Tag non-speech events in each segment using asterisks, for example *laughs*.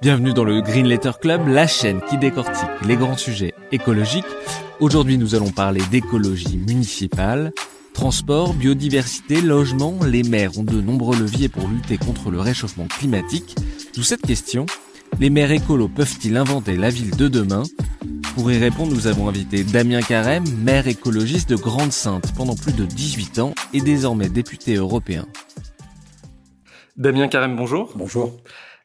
Bienvenue dans le Green Letter Club, la chaîne qui décortique les grands sujets écologiques. Aujourd'hui, nous allons parler d'écologie municipale. Transport, biodiversité, logement, les maires ont de nombreux leviers pour lutter contre le réchauffement climatique. D'où cette question, les maires écolos peuvent-ils inventer la ville de demain? Pour y répondre, nous avons invité Damien Carême, maire écologiste de Grande-Sainte pendant plus de 18 ans et désormais député européen. Damien Carême, bonjour. Bonjour.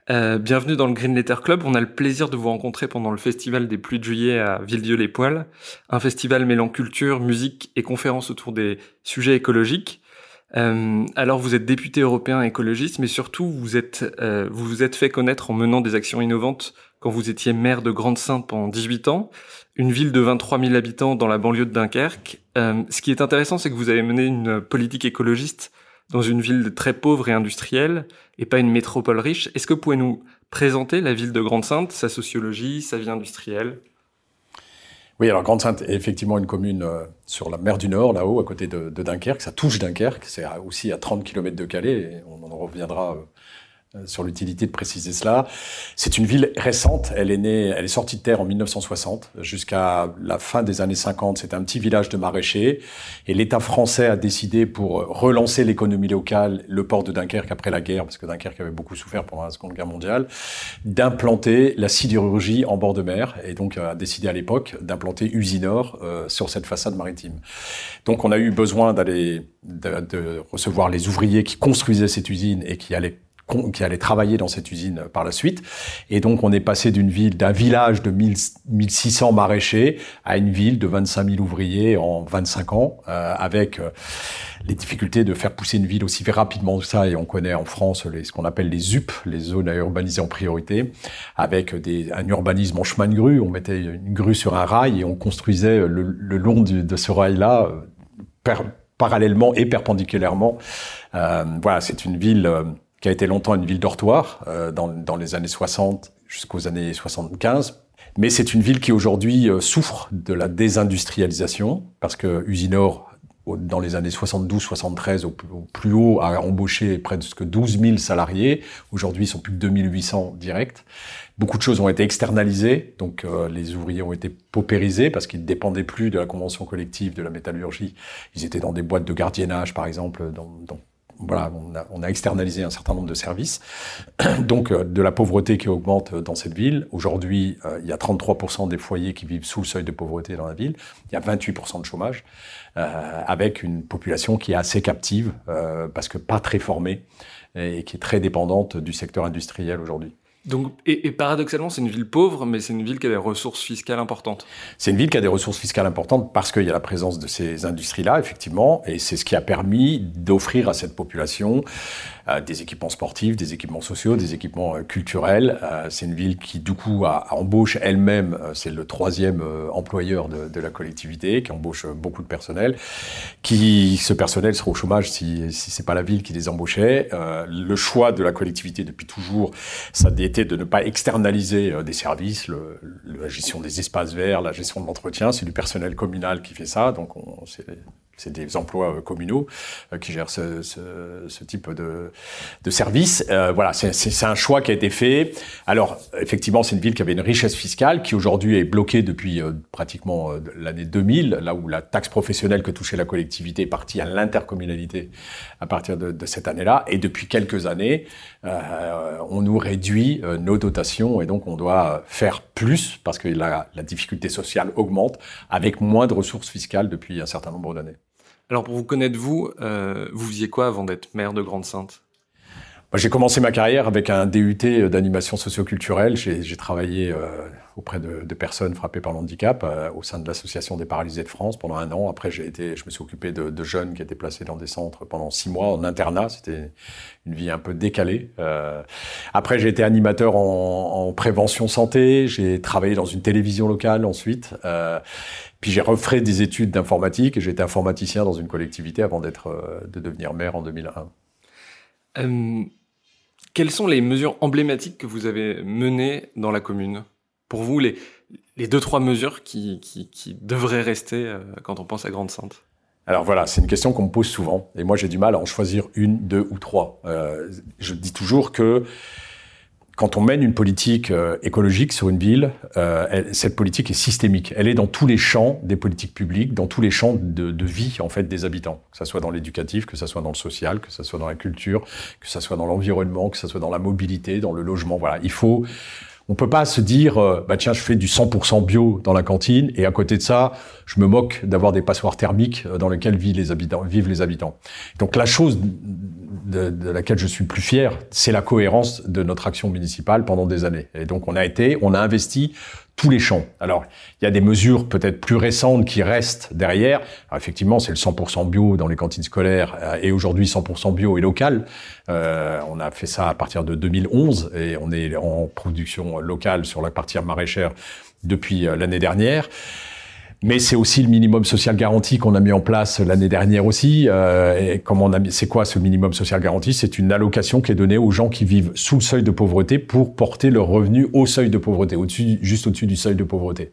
Euh, bienvenue dans le Green Letter Club. On a le plaisir de vous rencontrer pendant le festival des pluies de juillet à Villedieu-les-Poils, un festival mêlant culture, musique et conférences autour des sujets écologiques. Euh, alors vous êtes député européen écologiste, mais surtout vous êtes euh, vous vous êtes fait connaître en menant des actions innovantes quand vous étiez maire de Grande-Sainte pendant 18 ans, une ville de 23 000 habitants dans la banlieue de Dunkerque. ce qui est intéressant, c'est que vous avez mené une politique écologiste dans une ville très pauvre et industrielle et pas une métropole riche. Est-ce que vous pouvez nous présenter la ville de Grande-Sainte, sa sociologie, sa vie industrielle? Oui, alors Grande-Sainte est effectivement une commune euh, sur la mer du Nord, là-haut, à côté de, Dunkerque. Ça touche Dunkerque, c'est aussi à 30 km de Calais, et on en reviendra euh, sur l'utilité de préciser cela. C'est une ville récente. Elle est née, elle est sortie de terre en 1960 jusqu'à la fin des années 50. C'est un petit village de maraîchers et l'État français a décidé pour relancer l'économie locale, le port de Dunkerque après la guerre, parce que Dunkerque avait beaucoup souffert pendant la Seconde Guerre mondiale, d'implanter la sidérurgie en bord de mer et donc a décidé à l'époque d'implanter Usinor euh, sur cette façade maritime. Donc on a eu besoin d'aller de, de recevoir les ouvriers qui construisaient cette usine et qui allaient qui allait travailler dans cette usine par la suite. Et donc, on est passé d'une ville, d'un village de 1600 maraîchers à une ville de 25 000 ouvriers en 25 ans, euh, avec euh, les difficultés de faire pousser une ville aussi rapidement que ça. Et on connaît en France les, ce qu'on appelle les ZUP, les zones à urbaniser en priorité, avec des, un urbanisme en chemin de grue. On mettait une grue sur un rail et on construisait le, le long de ce rail-là, euh, parallèlement et perpendiculairement. Euh, voilà, c'est une ville qui a été longtemps une ville dortoir euh, dans, les années 60 jusqu'aux années 75. Mais c'est une ville qui aujourd'hui euh, souffre de la désindustrialisation parce que Usinor, dans les années 72-73, au, plus haut, a embauché presque 12 000 salariés. Aujourd'hui, ils sont plus de 2800 directs. Beaucoup de choses ont été externalisées, donc euh, les ouvriers ont été paupérisés parce qu'ils ne dépendaient plus de la convention collective de la métallurgie. Ils étaient dans des boîtes de gardiennage, par exemple, dans voilà, on a, externalisé un certain nombre de services. *clears throat* Donc, euh, de la pauvreté qui augmente dans cette ville. Aujourd'hui, euh, il y a 33% des foyers qui vivent sous le seuil de pauvreté dans la ville. Il y a 28% de chômage, euh, avec une population qui est assez captive, parce que pas très formée, et qui est très dépendante du secteur industriel aujourd'hui. Donc, et, paradoxalement, c'est une ville pauvre, mais c'est une ville qui a des ressources fiscales importantes. C'est une ville qui a des ressources fiscales importantes parce qu'il y a la présence de ces industries-là, effectivement, et c'est ce qui a permis d'offrir à cette population des équipements sportifs, des équipements sociaux, des équipements euh, culturels. Euh, c'est une ville qui, du coup, embauche elle-même, c'est le troisième employeur de, la collectivité, qui embauche beaucoup de personnel, qui, ce personnel sera au chômage si, si c'est pas la ville qui les embauchait. le choix de la collectivité depuis toujours, ça a de ne pas externaliser euh, des services, la gestion des espaces verts, la gestion de l'entretien, c'est du personnel communal qui fait ça, donc c'est des emplois euh, communaux euh, qui gèrent ce, ce, ce type de, de service. Euh, voilà, c'est un choix qui a été fait. Alors, effectivement, c'est une ville qui avait une richesse fiscale qui aujourd'hui est bloquée depuis pratiquement l'année 2000, là où la taxe professionnelle que touchait la collectivité est partie à l'intercommunalité à partir de, de cette année-là. Et depuis quelques années, euh, on nous réduit nos dotations et donc on doit faire plus parce que la, la difficulté sociale augmente avec moins de ressources fiscales depuis un certain nombre d'années. Alors pour vous connaître vous, euh, vous faisiez quoi avant d'être maire de Grande-Sainte J'ai commencé ma carrière avec un DUT d'animation socioculturelle. J'ai travaillé euh, auprès de, de, personnes frappées par le handicap euh, au sein de l'association des paralysés de France pendant un an. Après, j'ai été, je me suis occupé de, de, jeunes qui étaient placés dans des centres pendant six mois en internat. C'était une vie un peu décalée. Euh, après, j'ai été animateur en, en, prévention santé. J'ai travaillé dans une télévision locale ensuite. Euh, puis j'ai refait des études d'informatique et j'ai été informaticien dans une collectivité avant d'être, euh, de devenir maire en 2001. Quelles sont les mesures emblématiques que vous avez menées dans la commune? Pour vous, les, deux, trois mesures qui devraient rester euh, quand on pense à Grande-Sainte alors voilà, c'est une question qu'on me pose souvent, et moi j'ai du mal à en choisir une, deux ou trois. Euh, je dis toujours que quand on mène une politique euh, écologique sur une ville, euh, cette politique est systémique. Elle est dans tous les champs des politiques publiques, dans tous les champs de, de vie en fait des habitants, que ça soit dans l'éducatif, que ça soit dans le social, que ça soit dans la culture, que ça soit dans l'environnement, que ça soit dans la mobilité, dans le logement. Voilà, il faut on peut pas se dire, euh, bah tiens, je fais du 100% bio dans la cantine et à côté de ça, je me moque d'avoir des passoires thermiques euh, dans lesquelles vivent les habitants. Donc la chose de, de laquelle je suis plus fier, c'est la cohérence de notre action municipale pendant des années. Et donc on a été, on a investi tous les champs. Alors, il y a des mesures peut-être plus récentes qui restent derrière. Alors, effectivement, c'est le 100% bio dans les cantines scolaires euh, et aujourd'hui 100% bio et local. Euh, on a fait ça à partir de 2011 et on est en production locale sur la partie maraîchère depuis euh, l'année dernière. Mais c'est aussi le minimum social garanti qu'on a mis en place l'année dernière aussi. Euh, c'est quoi ce minimum social garanti? C'est une allocation qui est donnée aux gens qui vivent sous le seuil de pauvreté pour porter leur revenu au seuil de pauvreté, juste au-dessus du seuil de pauvreté.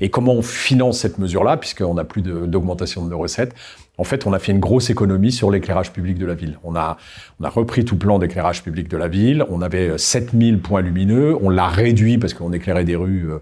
Et comment on finance cette mesure-là, puisqu'on n'a plus d'augmentation de, nos recettes? En fait, on a fait une grosse économie sur l'éclairage public de la ville. On a, on a repris tout plan d'éclairage public de la ville. On avait 7000 points lumineux. On l'a réduit parce qu'on éclairait des rues euh,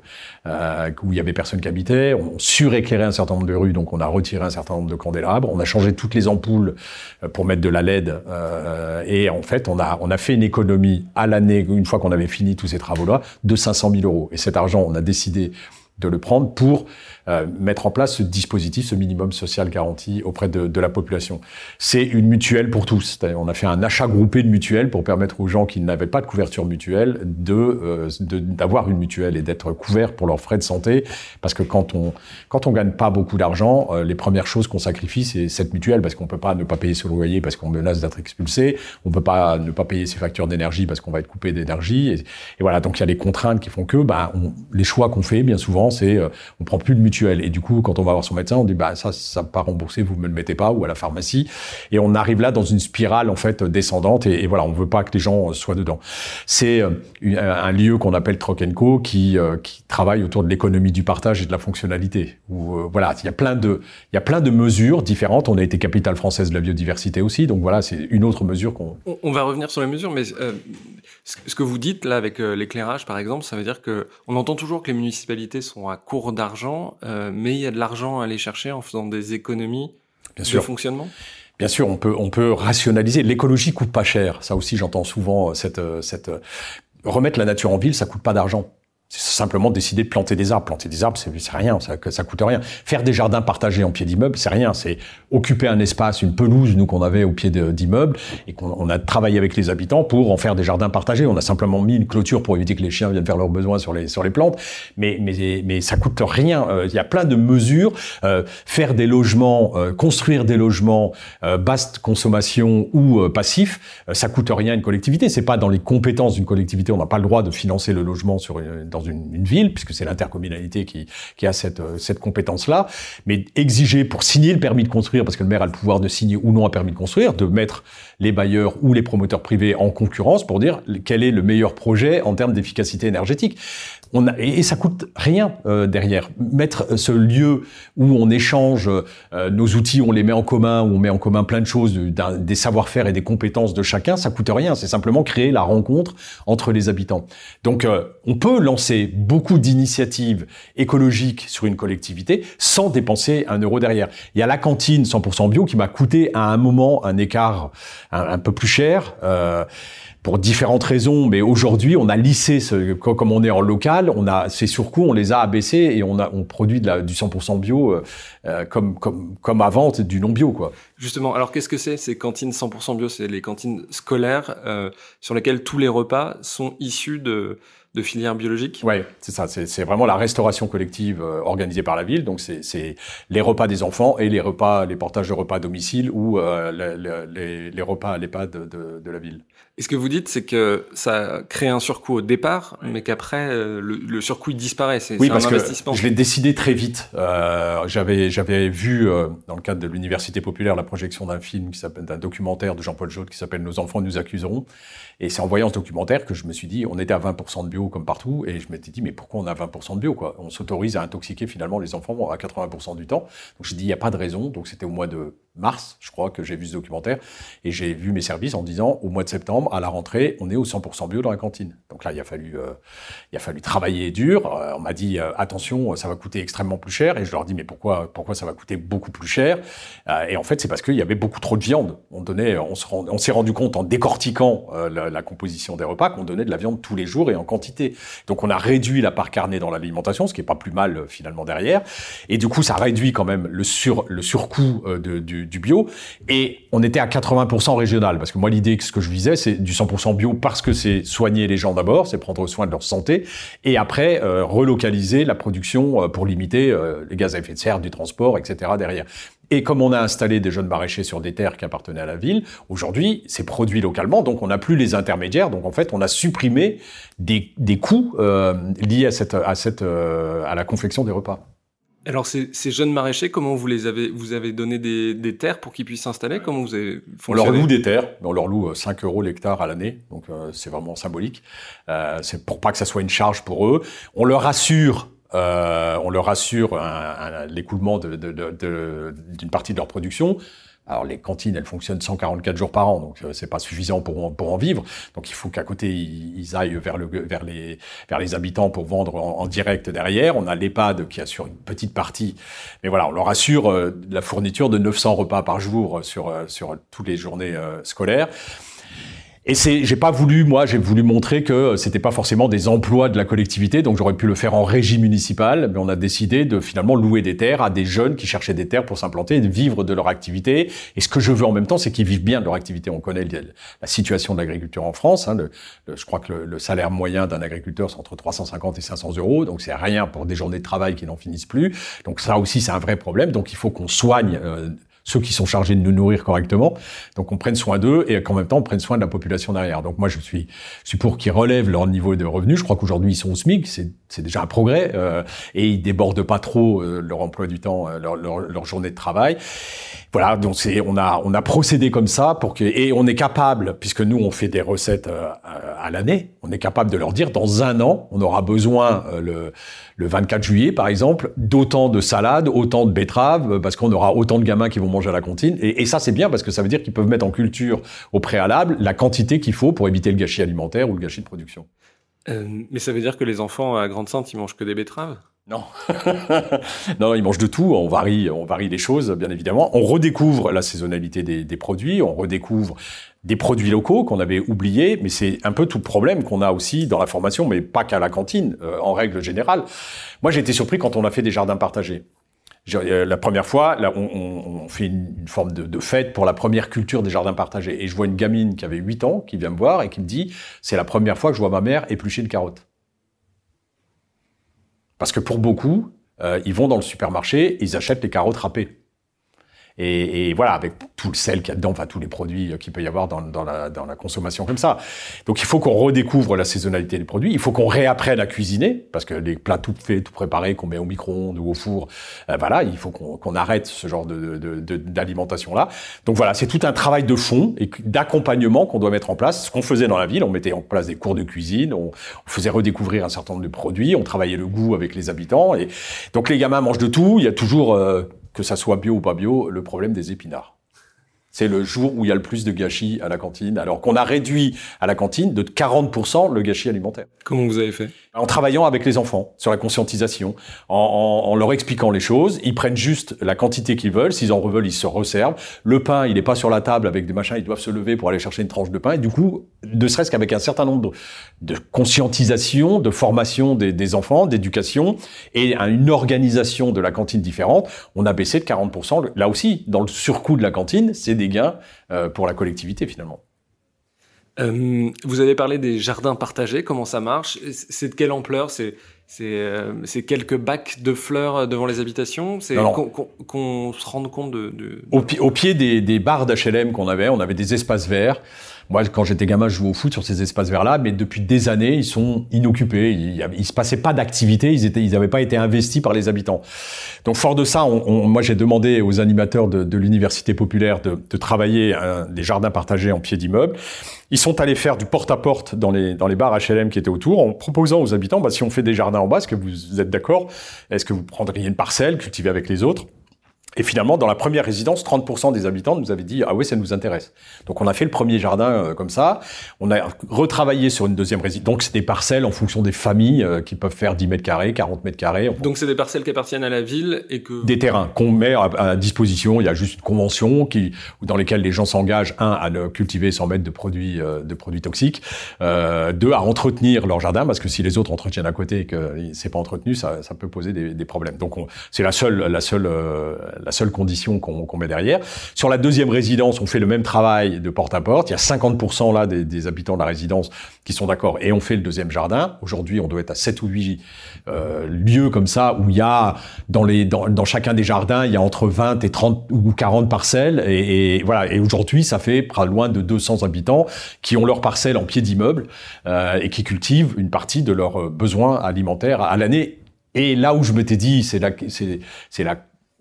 euh, où il y avait personne qui habitait. On suréclairait un certain nombre de rues, donc on a retiré un certain nombre de candélabres. On a changé toutes les ampoules euh, pour mettre de la LED. Euh, et en fait, on a, on a fait une économie à l'année, une fois qu'on avait fini tous ces travaux-là, de 500 000 euros. Et cet argent, on a décidé de le prendre pour euh, mettre en place ce dispositif, ce minimum social garanti auprès de, de la population. C'est une mutuelle pour tous. On a fait un achat groupé de mutuelles pour permettre aux gens qui n'avaient pas de couverture mutuelle de euh, d'avoir une mutuelle et d'être couverts pour leurs frais de santé. Parce que quand on quand on gagne pas beaucoup d'argent, euh, les premières choses qu'on sacrifie c'est cette mutuelle parce qu'on peut pas ne pas payer son loyer parce qu'on menace d'être expulsé. On peut pas ne pas payer ses factures d'énergie parce qu'on va être coupé d'énergie. Et, voilà donc il y a les contraintes qui font que bah, on, les choix qu'on fait bien souvent c'est on prend plus de mutuelle et du coup, quand on va voir son médecin, on dit bah ça, ça pas remboursé, vous me le mettez pas, ou à la pharmacie. Et on arrive là dans une spirale en fait descendante. Et, voilà, on veut pas que les gens soient dedans. C'est euh, un lieu qu'on appelle Trokenco qui euh, qui travaille autour de l'économie du partage et de la fonctionnalité. Euh, voilà, il y a plein de il y a plein de mesures différentes. On a été capitale française de la biodiversité aussi, donc voilà, c'est une autre mesure qu'on. On va revenir sur les mesures, mais ce que vous dites là avec l'éclairage, par exemple, ça veut dire que on entend toujours que les municipalités sont à court d'argent. Euh, mais il y a de l'argent à aller chercher en faisant des économies Bien de fonctionnement? Bien sûr, on peut, on peut rationaliser. L'écologie coûte pas cher. Ça aussi, j'entends souvent cette, cette remettre la nature en ville, ça coûte pas d'argent. C'est simplement décider de planter des arbres. Planter des arbres, c'est rien, ça, ça coûte rien. Faire des jardins partagés en pied d'immeuble, c'est rien. C'est occuper un espace, une pelouse, nous qu'on avait au pied d'immeuble, et qu'on a travaillé avec les habitants pour en faire des jardins partagés. On a simplement mis une clôture pour éviter que les chiens viennent faire leurs besoins sur les sur les plantes, mais mais mais ça coûte rien. Euh, il y a plein de mesures. Euh, faire des logements, euh, construire des logements basse consommation ou passif, ça coûte rien à une collectivité. C'est pas dans les compétences d'une collectivité. On n'a pas le droit de financer le logement sur une, dans une, une ville, puisque c'est l'intercommunalité qui, qui a cette, euh, cette compétence-là. Mais exiger pour signer le permis de construire, parce que le maire a le pouvoir de signer ou non un permis de construire, de mettre les bailleurs ou les promoteurs privés en concurrence pour dire quel est le meilleur projet en termes d'efficacité énergétique. A, et, ça coûte rien euh, derrière. Mettre ce lieu où on échange euh, nos outils, on les met en commun, où on met en commun plein de choses, des savoir-faire et des compétences de chacun, ça coûte rien. C'est simplement créer la rencontre entre les habitants. Donc, euh, on peut lancer beaucoup d'initiatives écologiques sur une collectivité sans dépenser un euro derrière. Il y a la cantine 100% bio qui m'a coûté à un moment un écart un, un peu plus cher. Pour différentes raisons. Mais aujourd'hui, on a lissé, ce, comme on est en local, on a ces surcoûts, on les a abaissés et on, a, on produit du 100% bio euh, euh, comme, comme, comme avant, du non bio. Quoi. Justement, alors qu'est-ce que c'est ces cantines 100% bio? C'est les cantines scolaires euh, sur lesquelles tous les repas sont issus de de filières biologiques? Oui, c'est ça. C'est vraiment la restauration collective euh, organisée par la ville. Donc, c'est les repas des enfants et les repas, les portages de repas à domicile ou euh, les, les, repas à l'EHPAD de, de, la ville. Et ce que vous dites, c'est que ça crée un surcoût au départ, mais qu'après, euh, le, le, surcoût il disparaît. C'est oui, un parce investissement. que je l'ai décidé très vite. J'avais j'avais vu, dans le cadre de l'Université populaire, la projection d'un film, qui s'appelle d'un documentaire de Jean-Paul Jaude qui s'appelle Nos enfants nous accuseront. Et c'est en voyant ce documentaire que je me suis dit, on était à 20% de bio comme partout, et je m'étais dit, mais pourquoi on a 20% de bio quoi? On s'autorise à intoxiquer finalement les enfants à 80% du temps. Donc j'ai dit, il n'y a pas de raison. Donc c'était au mois de mars, je crois, que j'ai vu ce documentaire, et j'ai vu mes services en disant, au mois de septembre, à la rentrée, on est au 100% bio dans la cantine. Donc là, il a fallu, euh, il a fallu travailler dur. Euh, on m'a dit, euh, attention, ça va coûter extrêmement plus cher, et je leur dis, mais pourquoi, pourquoi ça va coûter beaucoup plus cher? Et en fait, c'est parce qu'il y avait beaucoup trop de viande. On donnait, on s'est rendu compte en décortiquant la, la, composition des repas qu'on donnait de la viande tous les jours et en quantité. Donc on a réduit la part carnée dans l'alimentation, ce qui est pas plus mal finalement derrière. Et du coup, ça réduit quand même le sur le surcoût de, du du, bio. Et on était à 80% régional. Parce que moi, l'idée, ce que je visais, c'est du 100% bio parce que c'est soigner les gens d'abord, c'est prendre soin de leur santé. Et après, euh, relocaliser la production euh, pour limiter euh, les gaz à effet de serre du transport, etc. derrière. Et comme on a installé des jeunes maraîchers sur des terres qui appartenaient à la ville, aujourd'hui, c'est produit localement, donc on n'a plus les intermédiaires. Donc en fait, on a supprimé des, des coûts liés à, cette, à, cette, à la confection des repas. Alors ces, ces, jeunes maraîchers, comment vous les avez Vous avez donné des, des terres pour qu'ils puissent s'installer? Comment vous avez On leur loue des terres, on leur loue 5 euh, euros l'hectare à l'année, donc euh, c'est vraiment symbolique. Euh, c'est pour pas que ça soit une charge pour eux. On leur assure euh, on leur assure l'écoulement d'une de, de, de, partie de leur production. Alors les cantines, elles fonctionnent 144 jours par an, donc euh, c'est pas suffisant pour, pour en vivre. Donc il faut qu'à côté ils, aillent vers, le, vers, les, vers les habitants pour vendre en, direct derrière. On a l'EHPAD qui assure une petite partie, mais voilà, on leur assure euh, la fourniture de 900 repas par jour sur, euh, sur toutes les journées scolaires. Et c'est, j'ai pas voulu, moi, j'ai voulu montrer que c'était pas forcément des emplois de la collectivité, donc j'aurais pu le faire en régie municipale, mais on a décidé de finalement louer des terres à des jeunes qui cherchaient des terres pour s'implanter et de vivre de leur activité. Et ce que je veux en même temps, c'est qu'ils vivent bien de leur activité. On connaît la situation de l'agriculture en France. Hein, je crois que le, salaire moyen d'un agriculteur, c'est entre 350 et 500 euros, donc c'est rien pour des journées de travail qui n'en finissent plus. Donc ça aussi, c'est un vrai problème. Donc il faut qu'on soigne. Euh, ceux qui sont chargés de nous nourrir correctement. Donc on prenne soin d'eux et qu'en même temps on prenne soin de la population derrière. Donc moi je suis, pour qu'ils relèvent leur niveau de revenus. Je crois qu'aujourd'hui ils sont au SMIC, c'est déjà un progrès euh, et ils débordent pas trop euh, leur emploi du temps, euh, leur, journée de travail. Voilà, donc on a procédé comme ça pour que et on est capable puisque nous on fait des recettes à l'année, on est capable de leur dire dans un an on aura besoin le le 24 juillet par exemple d'autant de salades, autant de betteraves parce qu'on aura autant de gamins qui vont manger à la cantine. Et, ça, c'est bien parce que ça veut dire qu'ils peuvent mettre en culture au préalable la quantité qu'il faut pour éviter le gâchis alimentaire ou le gâchis de production. Euh, mais ça veut dire que les enfants à Grande-Sainte, ils mangent que des betteraves? Non. *laughs* non, ils mangent de tout. On varie, on varie les choses, bien évidemment. On redécouvre la saisonnalité des, produits. On redécouvre des produits locaux qu'on avait oubliés. Mais c'est un peu tout le problème qu'on a aussi dans la formation, mais pas qu'à la cantine, euh, en règle générale. Moi, j'ai été surpris quand on a fait des jardins partagés. Euh, la première fois, on, fait une, forme de, fête pour la première culture des jardins partagés. Et je vois une gamine qui avait 8 ans, qui vient me voir et qui me dit, c'est la première fois que je vois ma mère éplucher une carotte. Parce que pour beaucoup, euh, ils vont dans le supermarché, ils achètent les carottes râpées. Et, et, voilà, avec tout le sel qu'il y a dedans, enfin tous les produits qu'il peut y avoir dans, la, dans, la, consommation comme ça. Donc il faut qu'on redécouvre la saisonnalité des produits, il faut qu'on réapprenne à cuisiner, parce que les plats tout faits, tout préparés, qu'on met au micro-ondes ou au four, euh, voilà, il faut qu'on arrête ce genre d'alimentation-là. De, de, Donc voilà, c'est tout un travail de fond et d'accompagnement qu'on doit mettre en place. Ce qu'on faisait dans la ville, on mettait en place des cours de cuisine, on, on, faisait redécouvrir un certain nombre de produits, on travaillait le goût avec les habitants. Et donc les gamins mangent de tout, il y a toujours... Euh, que ça soit bio ou pas bio, le problème des épinards. C'est le jour où il y a le plus de gâchis à la cantine, alors qu'on a réduit à la cantine de 40% le gâchis alimentaire. Comment vous avez fait? En travaillant avec les enfants sur la conscientisation, en, en, en, leur expliquant les choses. Ils prennent juste la quantité qu'ils veulent. S'ils en veulent, ils se resservent. Le pain, il n'est pas sur la table avec des machins. Ils doivent se lever pour aller chercher une tranche de pain. Et du coup, ne serait-ce qu'avec un certain nombre de, conscientisation, de formation des, des enfants, d'éducation et une organisation de la cantine différente, on a baissé de 40%. Là aussi, dans le surcoût de la cantine, c'est des gains euh, pour la collectivité finalement. Euh, vous avez parlé des jardins partagés, comment ça marche? C'est de quelle ampleur? C'est euh, quelques bacs de fleurs devant les habitations? C'est qu'on se rende compte de... de... Au, au, pied des, des barres d'HLM qu'on avait, on avait des espaces verts moi, quand j'étais gamin, je jouais au foot sur ces espaces verts-là, mais depuis des années, ils sont inoccupés. Il, il se passait pas d'activité. Ils étaient, ils n'avaient pas été investis par les habitants. Donc, fort de ça, on, on, moi, j'ai demandé aux animateurs de, de l'université populaire de, de travailler un, des jardins partagés en pied d'immeuble. Ils sont allés faire du porte-à-porte dans les, dans les bars HLM qui étaient autour en proposant aux habitants, bah, si on fait des jardins en bas, est-ce que vous êtes d'accord? Est-ce que vous prendriez une parcelle cultivée avec les autres? Et finalement, dans la première résidence, 30% des habitants nous avaient dit ah oui, ça nous intéresse. Donc on a fait le premier jardin euh, comme ça. On a retravaillé sur une deuxième résidence. Donc c'est des parcelles en fonction des familles euh, qui peuvent faire 10 mètres carrés, 40 mètres carrés. Donc c'est des parcelles qui appartiennent à la ville et que des terrains qu'on met à, à, disposition. Il y a juste une convention qui dans lesquelles les gens s'engagent un à ne cultiver sans mettre de produits euh, de produits toxiques, euh, deux à entretenir leur jardin parce que si les autres entretiennent à côté et que c'est pas entretenu, ça, ça peut poser des, des problèmes. Donc c'est la seule la seule euh, la seule condition qu'on qu met derrière. Sur la deuxième résidence, on fait le même travail de porte à porte. Il y a 50% là des, des, habitants de la résidence qui sont d'accord et on fait le deuxième jardin. Aujourd'hui, on doit être à 7 ou 8 euh, lieux comme ça où il y a dans les dans, dans, chacun des jardins, il y a entre 20 et 30 ou 40 parcelles et, et voilà. Et aujourd'hui, ça fait pas loin de 200 habitants qui ont leur parcelle en pied d'immeuble euh, et qui cultivent une partie de leurs besoins alimentaires à l'année et là où je m'étais dit, c'est la, c'est la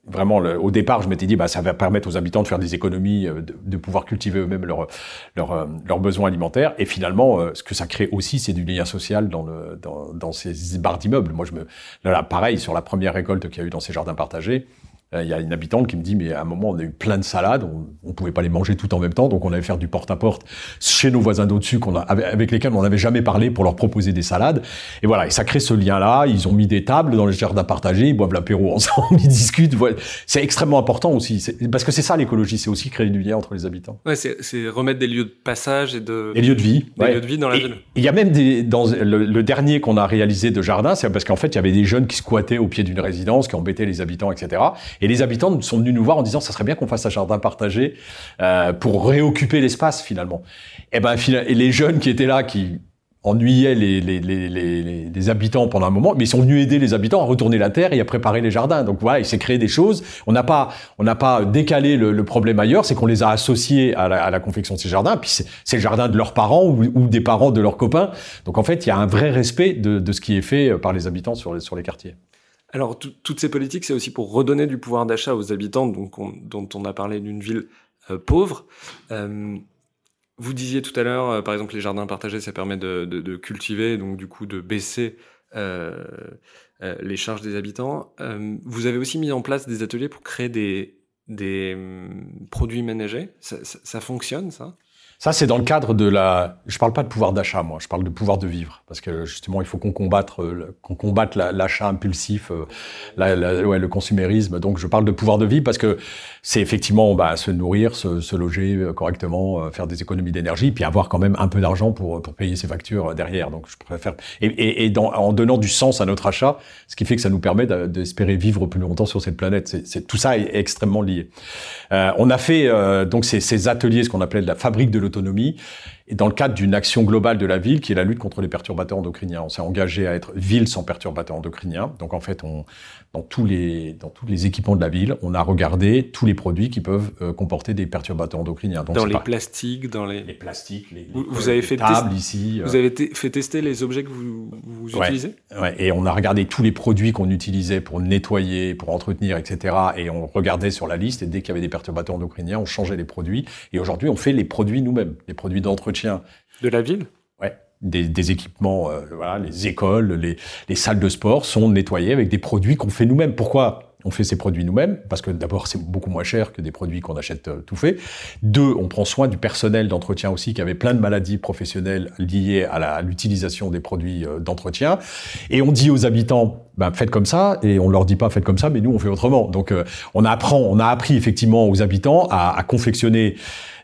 vraiment, au départ, je m'étais dit, bah, ça va permettre aux habitants de faire des économies, euh, de, pouvoir cultiver eux-mêmes leurs leur, euh, leurs besoins alimentaires. Et finalement, euh, ce que ça crée aussi, c'est du lien social dans, le, dans, dans ces barres d'immeubles. Moi, je me, là, pareil, sur la première récolte qu'il y a eu dans ces jardins partagés, il y a une habitante qui me dit, mais à un moment, on a eu plein de salades, on, on pouvait pas les manger tout en même temps, donc on allait faire du porte-à-porte chez nos voisins d'au-dessus, qu'on a, avec lesquels on n'avait jamais parlé pour leur proposer des salades. Et voilà, et ça crée ce lien-là. Ils ont mis des tables dans les jardins partagés, ils boivent l'apéro *laughs* ensemble, ils discutent. Voilà. C'est extrêmement important aussi, parce que c'est ça l'écologie, c'est aussi créer du lien entre les habitants. Ouais, c'est remettre des lieux de passage et de des lieux de vie, des ouais. lieux de vie dans la et, ville. Il y a même des dans le, le dernier qu'on a réalisé de jardin, c'est parce qu'en fait il y avait des jeunes qui squattaient au pied d'une résidence, qui embêtaient les habitants, etc. Et les habitants sont venus nous voir en disant ça serait bien qu'on fasse un jardin partagé euh, pour réoccuper l'espace finalement. Et ben et les jeunes qui étaient là, qui ennuyaient les, les, les, les, habitants pendant un moment, mais ils sont venus aider les habitants à retourner la terre et à préparer les jardins. Donc voilà, il s'est créé des choses. On n'a pas, on n'a pas décalé le, problème ailleurs, c'est qu'on les a associés à la, à la, confection de ces jardins. Puis c'est le jardin de leurs parents ou, des parents de leurs copains. Donc en fait, il y a un vrai respect de, de ce qui est fait par les habitants sur les, sur les quartiers. Alors, toutes ces politiques, c'est aussi pour redonner du pouvoir d'achat aux habitants, donc on, dont on a parlé d'une ville euh, pauvre. Euh, vous disiez tout à l'heure, euh, par exemple, les jardins partagés, ça permet de, cultiver, donc du coup de baisser les charges des habitants. vous avez aussi mis en place des ateliers pour créer des, des um, produits ménagers. Ça fonctionne, ça? Ça, c'est dans le cadre de la. Je parle pas de pouvoir d'achat, moi. Je parle de pouvoir de vivre, parce que justement, il faut qu'on combatte, euh, qu'on combatte l'achat impulsif, euh, le consumérisme. Donc, je parle de pouvoir de vivre parce que c'est effectivement bah, se nourrir, se, se, loger euh, correctement, faire des économies d'énergie, puis avoir quand même un peu d'argent pour pour payer ses factures derrière. Donc, je préfère. Et, et, et dans, en donnant du sens à notre achat, ce qui fait que ça nous permet d'espérer vivre plus longtemps sur cette planète. C'est tout ça est extrêmement lié. Euh, on a fait euh, donc ces, ces ateliers, ce qu'on appelait la fabrique de l'autonomie, et dans le cadre d'une action globale de la ville qui est la lutte contre les perturbateurs endocriniens. On s'est engagé à être ville sans perturbateurs endocriniens. Donc en fait, on, dans tous les dans tous les équipements de la ville, on a regardé tous les produits qui peuvent euh, comporter des perturbateurs endocriniens. Donc dans les pas... plastiques, dans les les plastiques, les, vous, vous avez fait tables ici. Vous avez fait tester les objets que vous, vous ouais, utilisez? Ouais. Et on a regardé tous les produits qu'on utilisait pour nettoyer, pour entretenir, etc. Et on regardait sur la liste et dès qu'il y avait des perturbateurs endocriniens, on changeait les produits. Et aujourd'hui, on fait les produits nous-mêmes, les produits d'entretien de la ville? Ouais. des, équipements, voilà, les écoles, les, les salles de sport sont nettoyées avec des produits qu'on fait nous-mêmes. Pourquoi on fait ces produits nous-mêmes, parce que d'abord c'est beaucoup moins cher que des produits qu'on achète euh, tout fait. Deux, on prend soin du personnel d'entretien aussi qui avait plein de maladies professionnelles liées à l'utilisation des produits euh, d'entretien. Et on dit aux habitants, ben, faites comme ça, et on leur dit pas faites comme ça, mais nous on fait autrement. Donc euh, on apprend, on a appris effectivement aux habitants à, à confectionner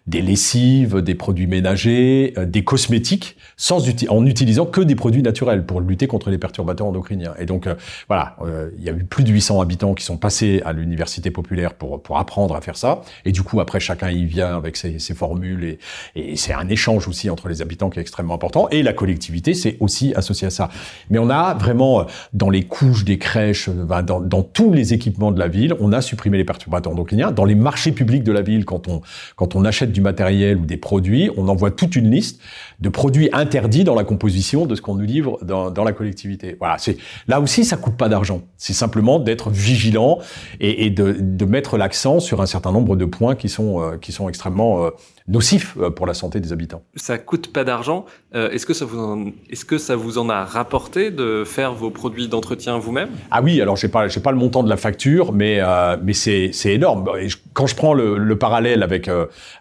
des lessives, des produits ménagers, euh, des cosmétiques, sans en utilisant que des produits naturels pour lutter contre les perturbateurs endocriniens. Et donc euh, voilà, euh, il y a eu plus de 800 habitants qui sont passés à l'université populaire pour pour apprendre à faire ça. Et du coup après chacun y vient avec ses, ses formules et, et c'est un échange aussi entre les habitants qui est extrêmement important. Et la collectivité c'est aussi associé à ça. Mais on a vraiment dans les couches des crèches, dans, dans tous les équipements de la ville, on a supprimé les perturbateurs endocriniens. Dans les marchés publics de la ville, quand on quand on achète du matériel ou des produits, on envoie toute une liste de produits interdits dans la composition de ce qu'on nous livre dans, dans, la collectivité. Voilà, c'est là aussi ça coûte pas d'argent. C'est simplement d'être vigilant et, de, de, mettre l'accent sur un certain nombre de points qui sont euh, qui sont extrêmement euh, nocifs euh, pour la santé des habitants. Ça coûte pas d'argent. est-ce que ça vous en, est-ce que ça vous en a rapporté de faire vos produits d'entretien vous-même? Ah oui, alors j'ai pas j'ai pas le montant de la facture, mais mais c'est c'est énorme. quand je prends le, le parallèle avec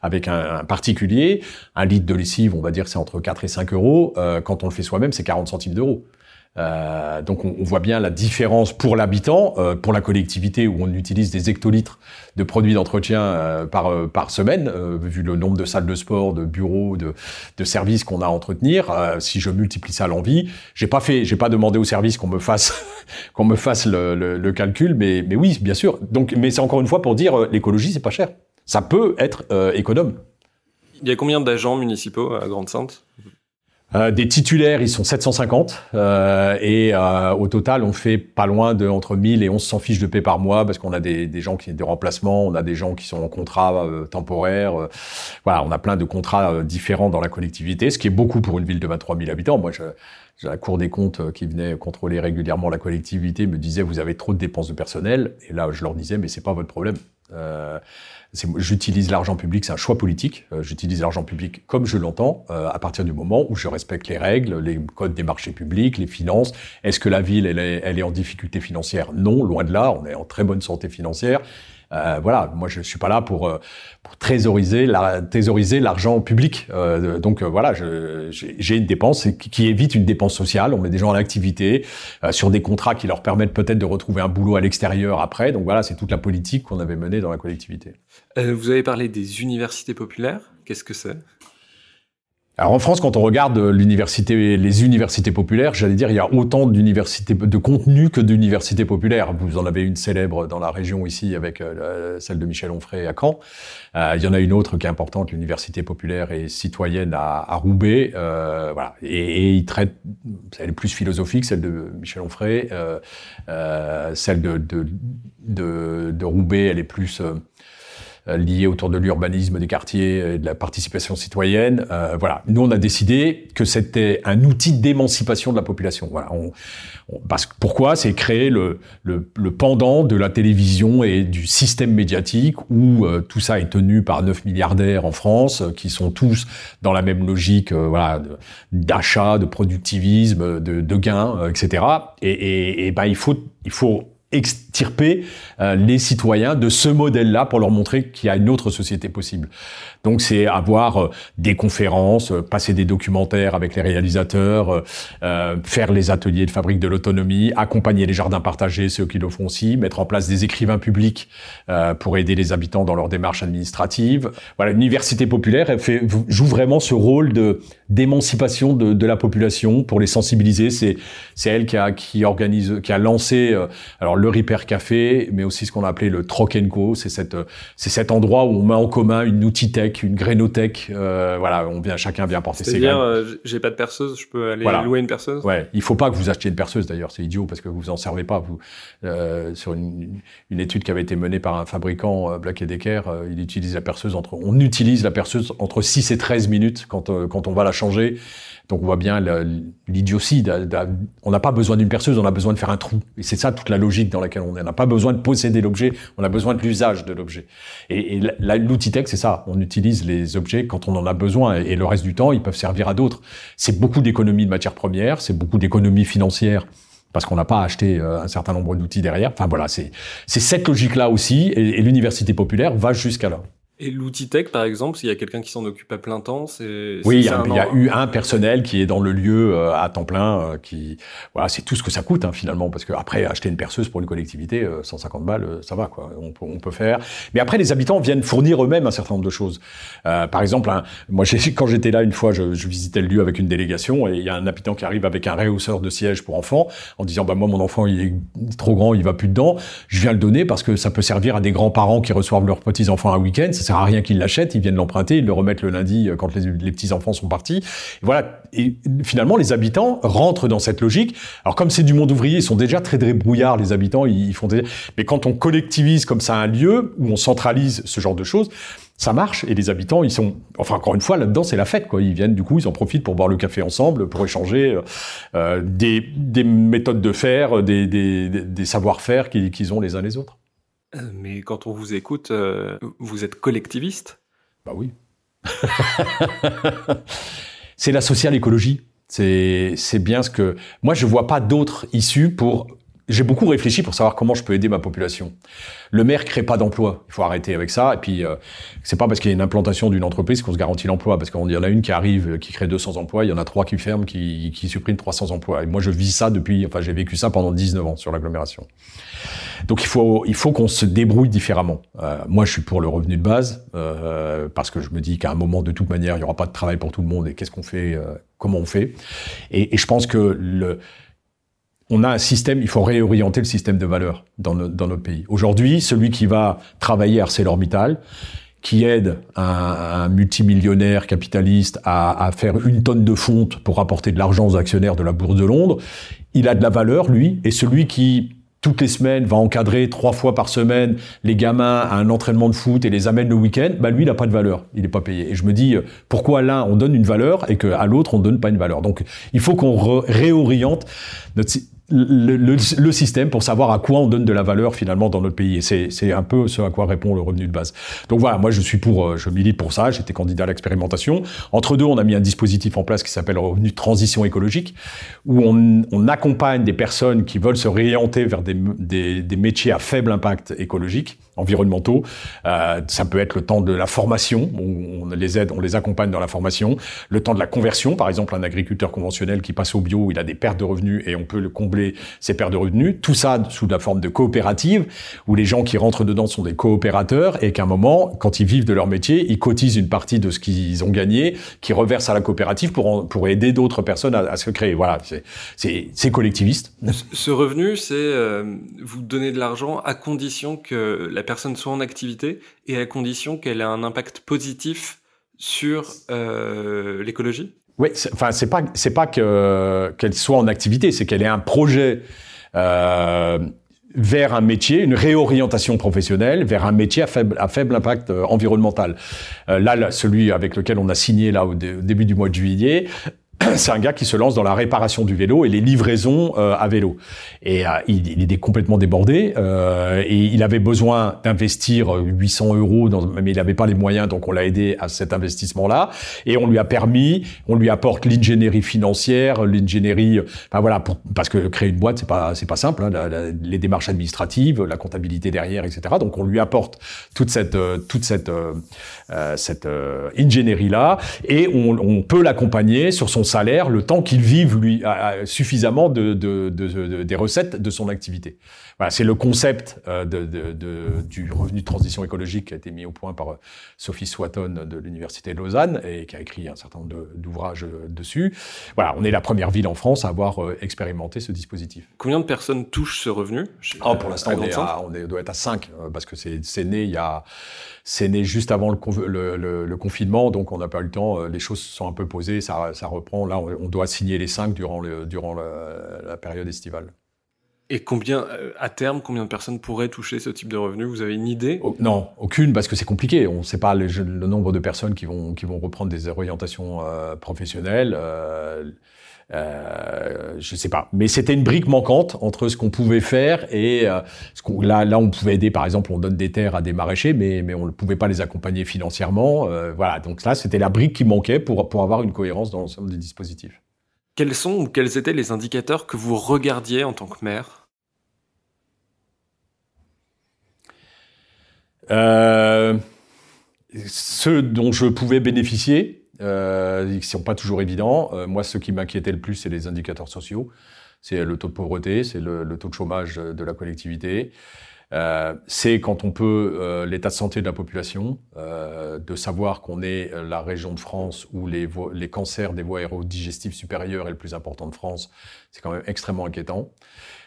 avec un, un, particulier, un litre de lessive, on va dire c'est entre 4 et 5 euros. Euh, quand on le fait soi-même, c'est 40 centimes d'euros. Euh, donc on, voit bien la différence pour l'habitant, euh, pour la collectivité où on utilise des hectolitres de produits d'entretien par par semaine, vu le nombre de salles de sport, de bureaux, de, de services qu'on a à entretenir. si je multiplie ça à l'envie, j'ai pas fait, j'ai pas demandé au service qu'on me fasse *laughs* qu'on me fasse le, le, le, calcul, mais mais oui, bien sûr. Donc, mais c'est encore une fois pour dire l'écologie, c'est pas cher. Ça peut être économe. Il y a combien d'agents municipaux à Grande-Sainte? Euh, des titulaires, ils sont 750 euh, et euh, au total, on fait pas loin de entre 1000 et 1100 fiches de paix par mois parce qu'on a des, gens qui des remplacements, on a des gens qui sont en contrat euh, temporaire. Euh, voilà, on a plein de contrats différents dans la collectivité, ce qui est beaucoup pour une ville de 23 000 habitants. Moi, la Cour des comptes qui venait contrôler régulièrement la collectivité me disait vous avez trop de dépenses de personnel et là je leur disais mais c'est pas votre problème. J'utilise l'argent public, c'est un choix politique. Euh, j'utilise l'argent public comme je l'entends, euh, à partir du moment où je respecte les règles, les codes des marchés publics, les finances. Est-ce que la ville, elle est, elle est en difficulté financière? Non, loin de là. On est en très bonne santé financière. Euh, voilà, moi je suis pas là pour, euh, pour trésoriser la, thésauriser l'argent public. Euh, donc voilà, j'ai une dépense qui évite une dépense sociale. On met des gens en activité sur des contrats qui leur permettent peut-être de retrouver un boulot à l'extérieur après. Donc voilà, c'est toute la politique qu'on avait menée dans la collectivité. vous avez parlé des universités populaires. Qu'est-ce que c'est? Alors en France, quand on regarde l'université, les universités populaires, j'allais dire, il y a autant d'universités de contenu que d'universités populaires. Vous en avez une célèbre dans la région ici avec euh, celle de Michel Onfray à Caen. Euh, il y en a une autre qui est importante, l'université populaire et citoyenne à, Roubaix. Euh, voilà. Et, et il traite, elle est plus philosophique, celle de Michel Onfray. Euh, euh, celle de, de, de, de, Roubaix, elle est plus euh, liées autour de l'urbanisme des quartiers et de la participation citoyenne. Euh, voilà, nous on a décidé que c'était un outil d'émancipation de la population. Voilà, on, parce que pourquoi? C'est créer le, le, le, pendant de la télévision et du système médiatique où euh, tout ça est tenu par 9 milliardaires en France qui sont tous dans la même logique, voilà, d'achat, de, productivisme, de, de gains, etc. Et, et, et ben il faut il faut extirper euh, les citoyens de ce modèle-là pour leur montrer qu'il y a une autre société possible. Donc c'est avoir euh, des conférences, euh, passer des documentaires avec les réalisateurs, faire les ateliers de fabrique de l'autonomie, accompagner les jardins partagés, ceux qui le font aussi, mettre en place des écrivains publics pour aider les habitants dans leur démarche administrative. Voilà, l'université populaire fait, joue vraiment ce rôle de d'émancipation de, de, la population pour les sensibiliser. C'est c'est elle qui a qui organise, qui a lancé alors le Repair Café, mais aussi ce qu'on a appelé le Troc. C'est cette, c'est cet endroit où on met en commun une outil tech, une grainothèque. Euh, voilà, on vient, chacun vient porter ses graines. Euh, j'ai pas de perceuse, je peux aller louer une perceuse? Ouais, il faut pas que vous achetiez une perceuse d'ailleurs, c'est idiot parce que vous en servez pas. Vous euh, sur une, une, étude qui avait été menée par un fabricant euh, Black Decker, euh, il utilise la perceuse entre, on utilise la perceuse entre 6 et 13 minutes quand quand on va la changer. Donc on voit bien l'idiotie. On n'a pas besoin d'une perceuse, on a besoin de faire un trou. Et c'est ça toute la logique dans laquelle on est. On n'a pas besoin de posséder l'objet, on a besoin de l'usage de l'objet. Et, et l'outil tech, c'est ça. On utilise les objets quand on en a besoin et, le reste du temps, ils peuvent servir à d'autres. C'est beaucoup d'économies de matières premières, c'est beaucoup d'économies financières parce qu'on n'a pas acheté euh, un certain nombre d'outils derrière. Enfin voilà, c'est cette logique-là aussi, et l'université populaire va jusqu'à là. Et l'outil tech, par exemple, s'il y a quelqu'un qui s'en occupe à plein temps, c'est oui, il y, a, eu un personnel qui est dans le lieu euh, à temps plein, euh, qui voilà, c'est tout ce que ça coûte hein, finalement, parce que après acheter une perceuse pour une collectivité, 150 euh, balles, ça va quoi, on peut, on peut faire. Mais après, les habitants viennent fournir eux-mêmes un certain nombre de choses. par exemple, hein, moi, *laughs* quand j'étais là une fois, je, je, visitais le lieu avec une délégation, et il y a un habitant qui arrive avec un réhausseur de siège pour enfants, en disant bah moi mon enfant il est trop grand, il va plus dedans, je viens le donner parce que ça peut servir à des grands-parents qui reçoivent leurs petits enfants un week-end sert à rien qu'ils l'achètent, ils viennent l'emprunter, ils le remettent le lundi euh, quand les, petits enfants sont partis. Et voilà. Et finalement, les habitants rentrent dans cette logique. Alors comme c'est du monde ouvrier, ils sont déjà très débrouillards, les habitants. Ils font des... Mais quand on collectivise comme ça un lieu où on centralise ce genre de choses, ça marche et les habitants ils sont enfin encore une fois là-dedans c'est la fête quoi ils viennent du coup ils en profitent pour boire le café ensemble pour échanger euh, euh, des, des, méthodes de faire des, des, des savoir-faire qu'ils ont les uns les autres mais quand on vous écoute, euh, vous êtes collectiviste? Bah oui. *laughs* c'est la social écologie. C'est bien ce que... Moi, je vois pas d'autres issues pour j'ai beaucoup réfléchi pour savoir comment je peux aider ma population. Le maire crée pas d'emploi. Il faut arrêter avec ça. Et puis, euh, c'est pas parce qu'il y a une implantation d'une entreprise qu'on se garantit l'emploi. Parce qu'il y en a une qui arrive, euh, qui crée 200 emplois, il y en a trois qui ferment, qui, qui suppriment 300 emplois. Et moi, je vis ça depuis, enfin, j'ai vécu ça pendant 19 ans sur l'agglomération. Donc, il faut, il faut qu'on se débrouille différemment. Euh, moi, je suis pour le revenu de base, euh, parce que je me dis qu'à un moment, de toute manière, il y aura pas de travail pour tout le monde. Et qu'est-ce qu'on fait, euh, comment on fait? Et, et je pense que le, on a un système, il faut réorienter le système de valeurs dans, notre pays. Aujourd'hui, celui qui va travailler à ArcelorMittal, qui aide un, multimillionnaire capitaliste à, faire une tonne de fonte pour apporter de l'argent aux actionnaires de la Bourse de Londres, il a de la valeur, lui, et celui qui toutes les semaines va encadrer trois fois par semaine les gamins à un entraînement de foot et les amène le week-end, bah lui il n'a pas de valeur, il n'est pas payé. Et je me dis pourquoi l'un on donne une valeur et qu'à l'autre on donne pas une valeur. Donc il faut qu'on réoriente notre le, le, le, système pour savoir à quoi on donne de la valeur finalement dans notre pays. Et c'est un peu ce à quoi répond le revenu de base. Donc voilà, moi je suis pour, euh, je milite pour ça. J'étais candidat à l'expérimentation. Entre deux, on a mis un dispositif en place qui s'appelle le revenu de transition écologique, où on, on, accompagne des personnes qui veulent se réorienter vers des, des, des métiers à faible impact écologique environnementaux. Euh, ça peut être le temps de la formation, on, les aide, on les accompagne dans la formation. Le temps de la conversion, par exemple, un agriculteur conventionnel qui passe au bio, il a des pertes de revenus et on peut le combler ses pertes de revenus. Tout ça sous la forme de coopérative, où les gens qui rentrent dedans sont des coopérateurs et qu'à un moment, quand ils vivent de leur métier, ils cotisent une partie de ce qu'ils ont gagné, qui reversent à la coopérative pour, pour aider d'autres personnes à, se créer. Voilà, c'est collectiviste. Ce revenu, c'est euh, vous donner de l'argent à condition que la personne soit en activité et à condition qu'elle ait un impact positif sur euh, l'écologie? Oui, enfin c'est pas c'est pas que qu'elle soit en activité, c'est qu'elle ait un projet euh, vers un métier, une réorientation professionnelle vers un métier à faible, impact euh, environnemental. Là, celui avec lequel on a signé là au, début du mois de juillet, *coughs* c'est un gars qui se lance dans la réparation du vélo et les livraisons euh, à vélo. Et euh, il, il, est complètement débordé euh, et il avait besoin d'investir 800 euros, dans, mais il n'avait pas les moyens, donc on l'a aidé à cet investissement-là. Et on lui a permis, on lui apporte l'ingénierie financière, l'ingénierie, enfin voilà, pour, parce que créer une boîte c'est pas c'est pas simple, hein, les démarches administratives, la comptabilité derrière, etc. Donc on lui apporte toute cette toute cette cette ingénierie là et on, on peut l'accompagner sur son salaire le temps qu'il vive lui suffisamment de, des recettes de son activité. Voilà, c'est le concept euh, du revenu de transition écologique qui a été mis au point par euh, Sophie Swatton de l'université de Lausanne et qui a écrit un certain nombre d'ouvrages euh, dessus. Voilà, on est la première ville en France à avoir expérimenté ce dispositif. Combien de personnes touchent ce revenu? Oh, Pour l'instant, on, doit être à 5 parce que c'est né il y a c'est né juste avant le, le, confinement, donc on n'a pas eu le temps. Les choses sont un peu posées, ça, ça reprend. Là, on, doit signer les 5 durant, le, durant la période estivale. Et combien, euh, à terme, combien de personnes pourraient toucher ce type de revenu? Vous avez une idée? Non, aucune, parce que c'est compliqué. On ne sait pas le, le, nombre de personnes qui vont, qui vont reprendre des orientations euh, professionnelles. Euh, euh, je sais pas, mais c'était une brique manquante entre ce qu'on pouvait faire et euh, ce qu'on, là, là, on pouvait aider. Par exemple, on donne des terres à des maraîchers, mais mais on ne pouvait pas les accompagner financièrement. Euh, voilà, donc là, c'était la brique qui manquait pour pour avoir une cohérence dans l'ensemble des dispositifs. Quels sont ou quels étaient les indicateurs que vous regardiez en tant que maire? Euh, Ceux dont je pouvais bénéficier, euh, qui sont pas toujours évidents. Euh, moi, ce qui m'inquiétait le plus, c'est les indicateurs sociaux. C'est le taux de pauvreté, c'est le, le, taux de chômage de la collectivité. Euh, c'est quand on peut euh, l'état de santé de la population, euh, de savoir qu'on est la région de France où les, les cancers des voies aérodigestives supérieures est le plus important de France. C'est quand même extrêmement inquiétant.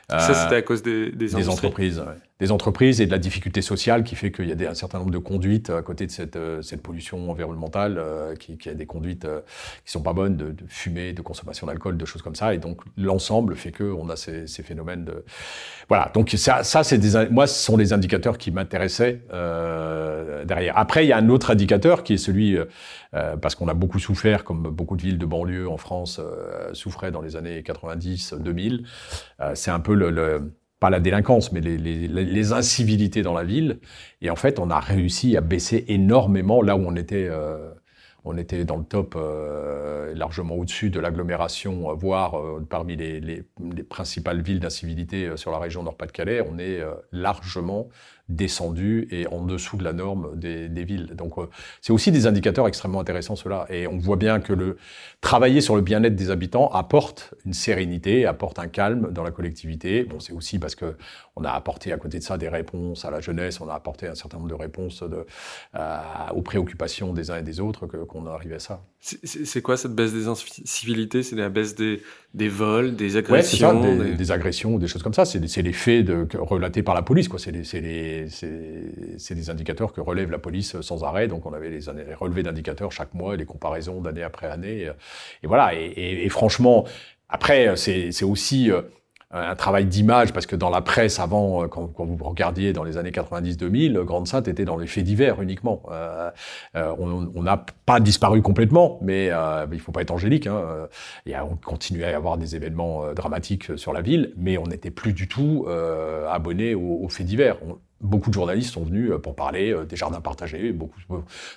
Ça, c'était à cause des, des, des entreprises. Ouais. Des entreprises et de la difficulté sociale qui fait qu'il y a des, un certain nombre de conduites à côté de cette, euh, cette pollution environnementale, euh, qui, qui, a des conduites euh, qui sont pas bonnes, de, de fumée, de consommation d'alcool, de choses comme ça. Et donc, l'ensemble fait que on a ces, ces, phénomènes de... Voilà. Donc, ça, ça c'est des... Moi, ce sont les indicateurs qui m'intéressaient euh, derrière. Après, il y a un autre indicateur qui est celui... parce qu'on a beaucoup souffert, comme beaucoup de villes de banlieue en France souffraient dans les années 90-2000. c'est un peu le, le, pas la délinquance, mais les, les, les, incivilités dans la ville. Et en fait, on a réussi à baisser énormément là où on était, euh, on était dans le top, euh, largement au-dessus de l'agglomération, voire euh, parmi les, les, principales villes d'incivilité sur la région Nord-Pas-de-Calais. On est largement descendu et en dessous de la norme des, villes. Donc, euh, c'est aussi des indicateurs extrêmement intéressants, cela. Et on voit bien que le travailler sur le bien-être des habitants apporte une sérénité, apporte un calme dans la collectivité. Bon, c'est aussi parce que on a apporté à côté de ça des réponses à la jeunesse, on a apporté un certain nombre de réponses euh, aux préoccupations des uns et des autres qu'on qu arrive à ça. C'est quoi cette baisse des incivilités? C'est la baisse des, des vols, des agressions ouais, ça, des, des... des, agressions, des choses comme ça. C'est les faits de, relatés par la police. C'est des indicateurs que relève la police sans arrêt. Donc on avait les, les relevés d'indicateurs chaque mois et les comparaisons d'année après année. Et voilà. Et, et, et franchement, après, c'est aussi euh, un travail d'image, parce que dans la presse avant, euh, quand, vous regardiez dans les années 90-2000, Grande Sainte était dans les faits divers uniquement. Euh, euh, on n'a pas disparu complètement, mais euh, il faut pas être angélique. Hein. Et on continuait à avoir des événements euh, dramatiques sur la ville, mais on n'était plus du tout euh, abonné aux, faits divers. Beaucoup de journalistes sont venus pour parler des jardins partagés, beaucoup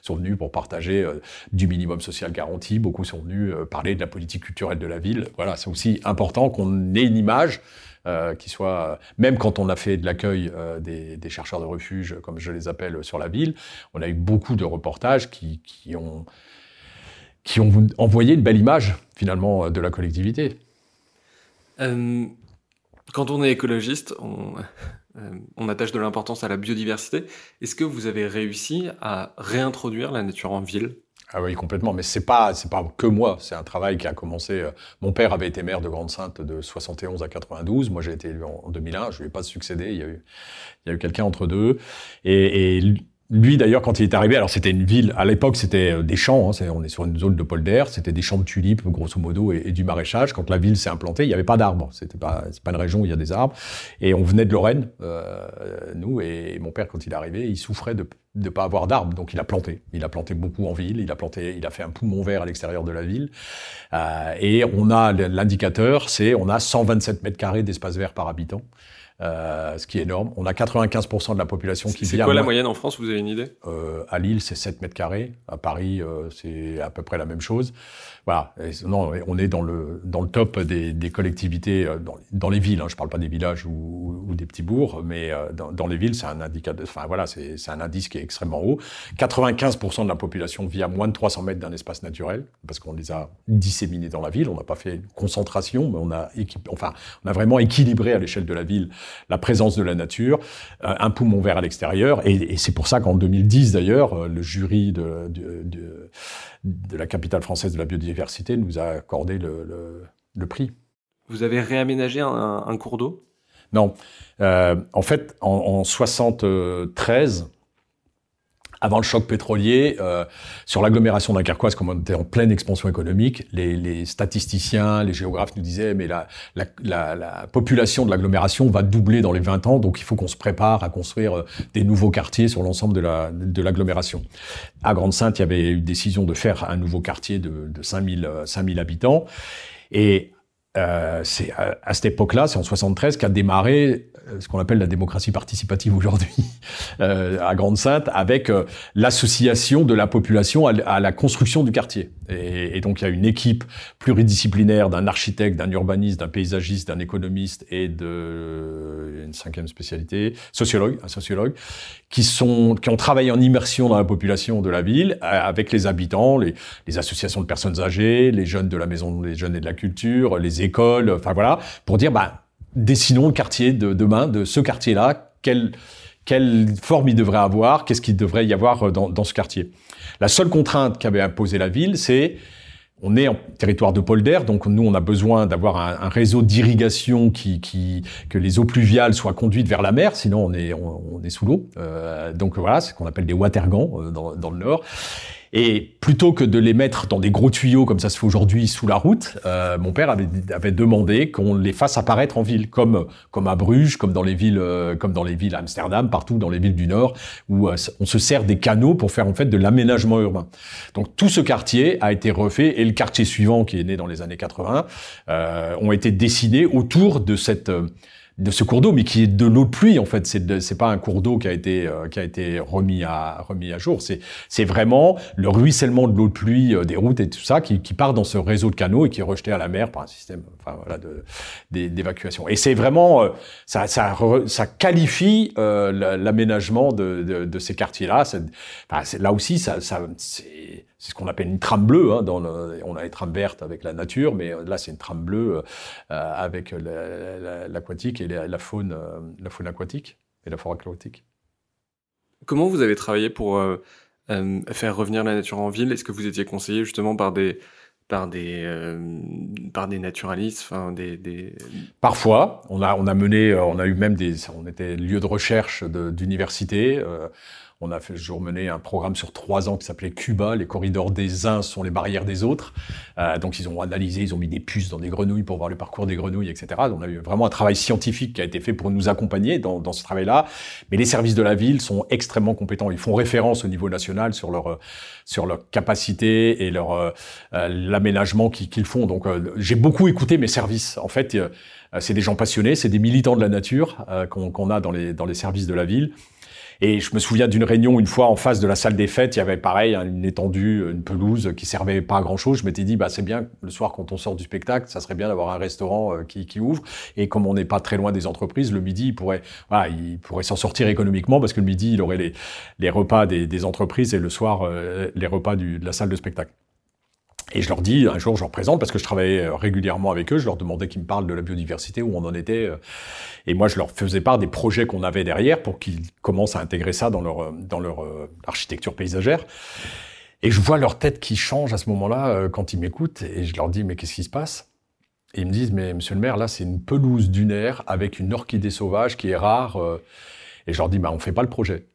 sont venus pour partager du minimum social garanti, beaucoup sont venus parler de la politique culturelle de la ville. Voilà, c'est aussi important qu'on ait une image euh, qui soit, même quand on a fait de l'accueil euh, des, chercheurs de refuge, comme je les appelle, sur la ville, on a eu beaucoup de reportages qui, ont, envoyé une belle image, finalement, de la collectivité. Euh, quand on est écologiste, on, euh, on attache de l'importance à la biodiversité. Est-ce que vous avez réussi à réintroduire la nature en ville? Ah oui, complètement. Mais c'est pas, c'est pas que moi. C'est un travail qui a commencé. Euh, mon père avait été maire de Grande-Sainte de 71 à 92. Moi, j'ai été élu en 2001. Je lui ai pas succédé. Il y a eu, il y a eu quelqu'un entre deux. Et, et lui d'ailleurs quand il est arrivé, alors c'était une ville, à l'époque c'était euh, des champs, hein, on est sur une zone de polder, c'était des champs de tulipes grosso modo et, du maraîchage. Quand la ville s'est implantée, il n'y avait pas d'arbres, c'était pas pas une région où il y a des arbres. Et on venait de Lorraine, euh, nous et mon père quand il est arrivé, il souffrait de de pas avoir d'arbres, donc il a planté. Il a planté beaucoup en ville, il a planté, il a fait un poumon vert à l'extérieur de la ville. Euh, et on a l'indicateur, c'est on a 127 mètres carrés d'espace vert par habitant. Euh, ce qui est énorme. On a 95% de la population qui vit. C'est quoi la moyenne en France Vous avez une idée? Euh, À Lille, c'est 7 mètres carrés. À Paris, euh, c'est à peu près la même chose. Voilà. Non, on est dans le dans le top des, des collectivités euh, dans, dans, les villes. Hein. Je parle pas des villages ou, ou des petits bourgs, mais euh, dans, dans, les villes, c'est un indicateur. Enfin voilà, c'est un indice qui est extrêmement haut. 95% de la population vit à moins de 300 mètres d'un espace naturel parce qu'on les a disséminés dans la ville. On n'a pas fait une concentration, mais on a enfin on a vraiment équilibré à l'échelle de la ville la présence de la nature, euh, un poumon vert à l'extérieur. Et, et c'est pour ça qu'en 2010, d'ailleurs, le jury de, de, de, de, la capitale française de la biodiversité nous a accordé le, le, le prix. Vous avez réaménagé un, un cours d'eau? Non. Euh, en fait, en, en 73, avant le choc pétrolier, euh, sur l'agglomération dunkerquoise, comme on était en pleine expansion économique, les, les statisticiens, les géographes nous disaient mais la, la, la, la population de l'agglomération va doubler dans les 20 ans, donc il faut qu'on se prépare à construire euh, des nouveaux quartiers sur l'ensemble de la de l'agglomération. À Grande-Sainte, il y avait une décision de faire un nouveau quartier de, de 5000 5000 habitants et euh, c'est à, à, cette époque-là, c'est en 73 qu'a démarré euh, ce qu'on appelle la démocratie participative aujourd'hui *laughs* euh, à Grande-Sainte, avec euh, l'association de la population à, la construction du quartier. Et, donc il y a une équipe pluridisciplinaire d'un architecte, d'un urbaniste, d'un paysagiste, d'un économiste et de une cinquième spécialité, sociologue, un sociologue, qui sont qui ont travaillé en immersion dans la population de la ville, avec les habitants, les, associations de personnes âgées, les jeunes de la maison des jeunes et de la culture, les écoles, enfin voilà, pour dire bah dessinons le quartier de demain, de ce quartier-là, quelle, quelle forme il devrait avoir, qu'est-ce qu'il devrait y avoir dans, dans, ce quartier? La seule contrainte qu'avait imposée la ville, c'est on est en territoire de polder, donc nous on a besoin d'avoir un, réseau d'irrigation qui, qui, que les eaux pluviales soient conduites vers la mer, sinon on est on, on est sous l'eau. Euh, donc voilà, c'est ce qu'on appelle des watergans euh, dans, dans le nord. Et plutôt que de les mettre dans des gros tuyaux comme ça se fait aujourd'hui sous la route, euh, mon père avait, avait demandé qu'on les fasse apparaître en ville, comme comme à Bruges, comme dans les villes, euh, comme dans les villes Amsterdam, partout dans les villes du Nord, où euh, on se sert des canaux pour faire en fait de l'aménagement urbain. Donc tout ce quartier a été refait et le quartier suivant, qui est né dans les années 80, euh, ont été dessinés autour de cette de ce cours d'eau, mais qui est de l'eau de pluie en fait. C'est c'est pas un cours d'eau qui a été euh, qui a été remis à remis à jour. C'est c'est vraiment le ruissellement de l'eau de pluie euh, des routes et tout ça qui, qui part dans ce réseau de canaux et qui est rejeté à la mer par un système enfin voilà de d'évacuation. Et c'est vraiment euh, ça ça ça qualifie euh, l'aménagement de, de, de ces quartiers là. Enfin, là aussi ça ça c'est c'est ce qu'on appelle une trame bleue. Hein, dans le, on a les trames vertes avec la nature, mais là c'est une trame bleue euh, avec l'aquatique et la, la, faune, euh, la faune aquatique et la forêt aquatique. Comment vous avez travaillé pour euh, euh, faire revenir la nature en ville? Est-ce que vous étiez conseillé justement par des par des euh, par des naturalistes, enfin des, des, Parfois, on a on a mené, on a eu même des, on était lieu de recherche d'université. Euh, on a fait jour mené un programme sur trois ans qui s'appelait Cuba. Les corridors des uns sont les barrières des autres. Euh, donc ils ont analysé, ils ont mis des puces dans des grenouilles pour voir le parcours des grenouilles, etc. Donc, on a eu vraiment un travail scientifique qui a été fait pour nous accompagner dans, dans ce travail-là. Mais les services de la ville sont extrêmement compétents. Ils font référence au niveau national sur leur sur leur capacité et leur euh, l'aménagement qu'ils font. Donc euh, j'ai beaucoup écouté mes services. En fait, euh, c'est des gens passionnés, c'est des militants de la nature qu'on qu a dans les dans les services de la ville. Et je me souviens d'une réunion une fois en face de la salle des fêtes, il y avait pareil une étendue, une pelouse qui servait pas à grand chose. Je m'étais dit bah c'est bien le soir quand on sort du spectacle, ça serait bien d'avoir un restaurant euh, qui, qui, ouvre. Et comme on n'est pas très loin des entreprises, le midi il pourrait il pourrait s'en sortir économiquement parce que le midi il aurait les, les repas des, des entreprises et le soir euh, les repas du, de la salle de spectacle. Et je leur dis, un jour, je leur présente, parce que je travaillais régulièrement avec eux, je leur demandais qu'ils me parlent de la biodiversité, où on en était. Euh, et moi, je leur faisais part des projets qu'on avait derrière pour qu'ils commencent à intégrer ça dans leur, dans leur euh, architecture paysagère. Et je vois leur tête qui change à ce moment-là euh, quand ils m'écoutent, et je leur dis, mais qu'est-ce qui se passe? Et ils me disent, mais monsieur le maire, là, c'est une pelouse dunaire avec une orchidée sauvage qui est rare. Et je leur dis, bah, on fait pas le projet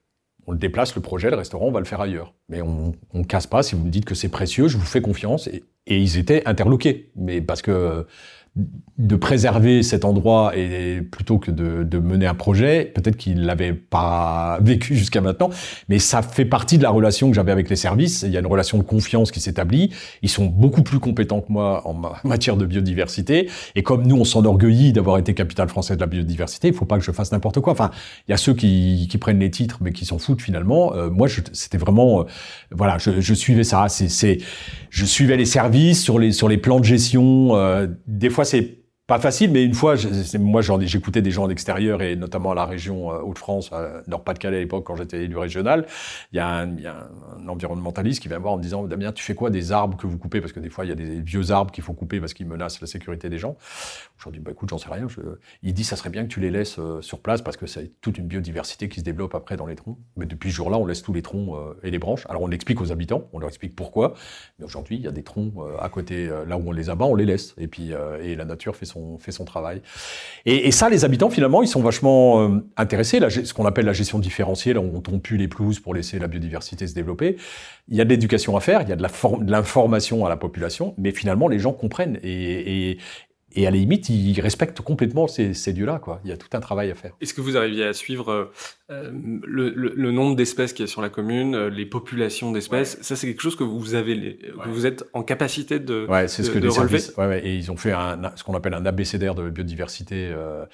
on le déplace, le projet, le restaurant, on va le faire ailleurs. Mais on ne casse pas. Si vous me dites que c'est précieux, je vous fais confiance. Et, et, ils étaient interloqués. Mais parce que de préserver cet endroit et plutôt que de, de mener un projet, peut-être qu'il l'avait pas *laughs* vécu jusqu'à maintenant, mais ça fait partie de la relation que j'avais avec les services. Il y a une relation de confiance qui s'établit. Ils sont beaucoup plus compétents que moi en *laughs* matière de biodiversité. Et comme nous, on s'enorgueillit d'avoir été capitale française de la biodiversité, il faut pas que je fasse n'importe quoi. Enfin, il y a ceux qui, qui prennent les titres mais qui s'en foutent finalement. Euh, moi, c'était vraiment, euh, voilà, je, je, suivais ça. C'est, je suivais les services sur les sur les plans de gestion. Euh, des fois c'est pas facile, mais une fois, moi j'écoutais des gens d'extérieur et notamment à la région euh, Hauts-de-France, Nord-Pas-de-Calais à l'époque quand j'étais élu régional, il y, a un, environnementaliste qui vient voir en me disant Damien, tu fais quoi des arbres que vous coupez? Parce que des fois il y a des vieux arbres qu'il faut couper parce qu'ils menacent la sécurité des gens. Je dis bah écoute, j'en sais rien. Il dit ça serait bien que tu les laisses euh, sur place parce que c'est toute une biodiversité qui se développe après dans les troncs. Mais depuis ce jour-là, on laisse tous les troncs euh, et les branches. Alors on l'explique aux habitants, on leur explique pourquoi. Mais aujourd'hui, il y a des troncs à côté, là où on les abat, on les laisse. Et puis et la nature fait son fait son travail. Et, ça, les habitants, finalement, ils sont vachement euh, intéressés. Là, ce qu'on appelle la gestion différentielle, on tombe plus les pelouses pour laisser la biodiversité se développer. Il y a de l'éducation à faire, il y a de l'information à la population, mais finalement, les gens comprennent. Et, et à la limite, ils respectent complètement ces, ces lieux-là. Quoi. Il y a tout un travail à faire. Est-ce que vous arriviez à suivre euh, le, le, nombre d'espèces qu'il y a sur la commune, euh, les populations d'espèces? Ça, c'est quelque chose que vous avez, que vous êtes en capacité de, ouais, c'est ce que de relever. Services, ouais, ouais, et ils ont fait un, ce qu'on appelle un abécédaire de biodiversité euh,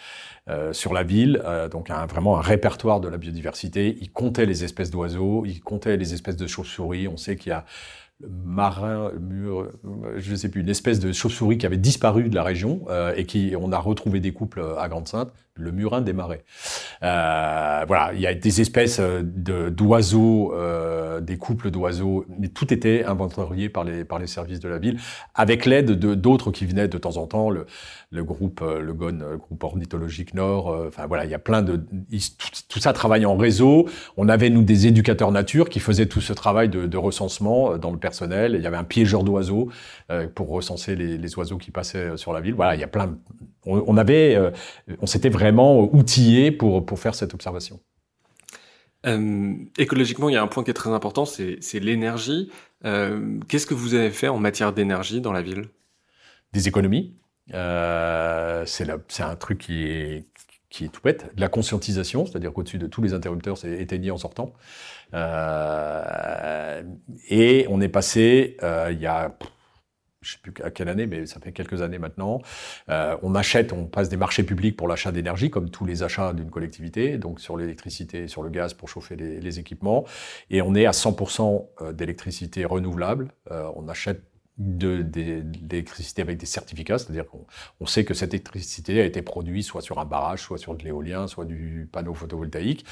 euh sur la ville, euh, donc un, vraiment un répertoire de la biodiversité. Ils comptaient les espèces d'oiseaux, ils comptaient les espèces de chauves-souris. On sait qu'il y a marin, mur, je ne sais plus, une espèce de chauve-souris qui avait disparu de la région euh, et qui on a retrouvé des couples à Grande-Sainte le murin des marais. Euh, voilà, il y a des espèces euh, d'oiseaux, euh, des couples d'oiseaux, mais tout était inventorié par les, par les services de la ville, avec l'aide de d'autres qui venaient de temps en temps, le, le groupe, le GON, groupe ornithologique Nord. Enfin voilà, il y a plein de, tout, ça travaille en réseau. On avait nous des éducateurs nature qui faisaient tout ce travail de, de recensement dans le personnel. Il y avait un piégeur d'oiseaux pour recenser les, les, oiseaux qui passaient sur la ville. Voilà, il y a plein, on, avait, euh, on s'était vraiment outillé pour, pour faire cette observation. Euh, écologiquement, il y a un point qui est très important, c'est l'énergie. Euh, Qu'est-ce que vous avez fait en matière d'énergie dans la ville? Des économies. Euh, c'est un truc qui est, qui est tout bête. De la conscientisation, c'est-à-dire qu'au-dessus de tous les interrupteurs, c'est éteigné en sortant. Euh, et on est passé, euh, il y a je sais plus à quelle année, mais ça fait quelques années maintenant. Euh, on achète, on passe des marchés publics pour l'achat d'énergie, comme tous les achats d'une collectivité, donc sur l'électricité, sur le gaz pour chauffer les, les, équipements. Et on est à 100% euh, d'électricité renouvelable. Euh, on achète de, de, d'électricité avec des certificats, c'est-à-dire qu'on on sait que cette électricité a été produite soit sur un barrage, soit sur de l'éolien, soit du panneau photovoltaïque.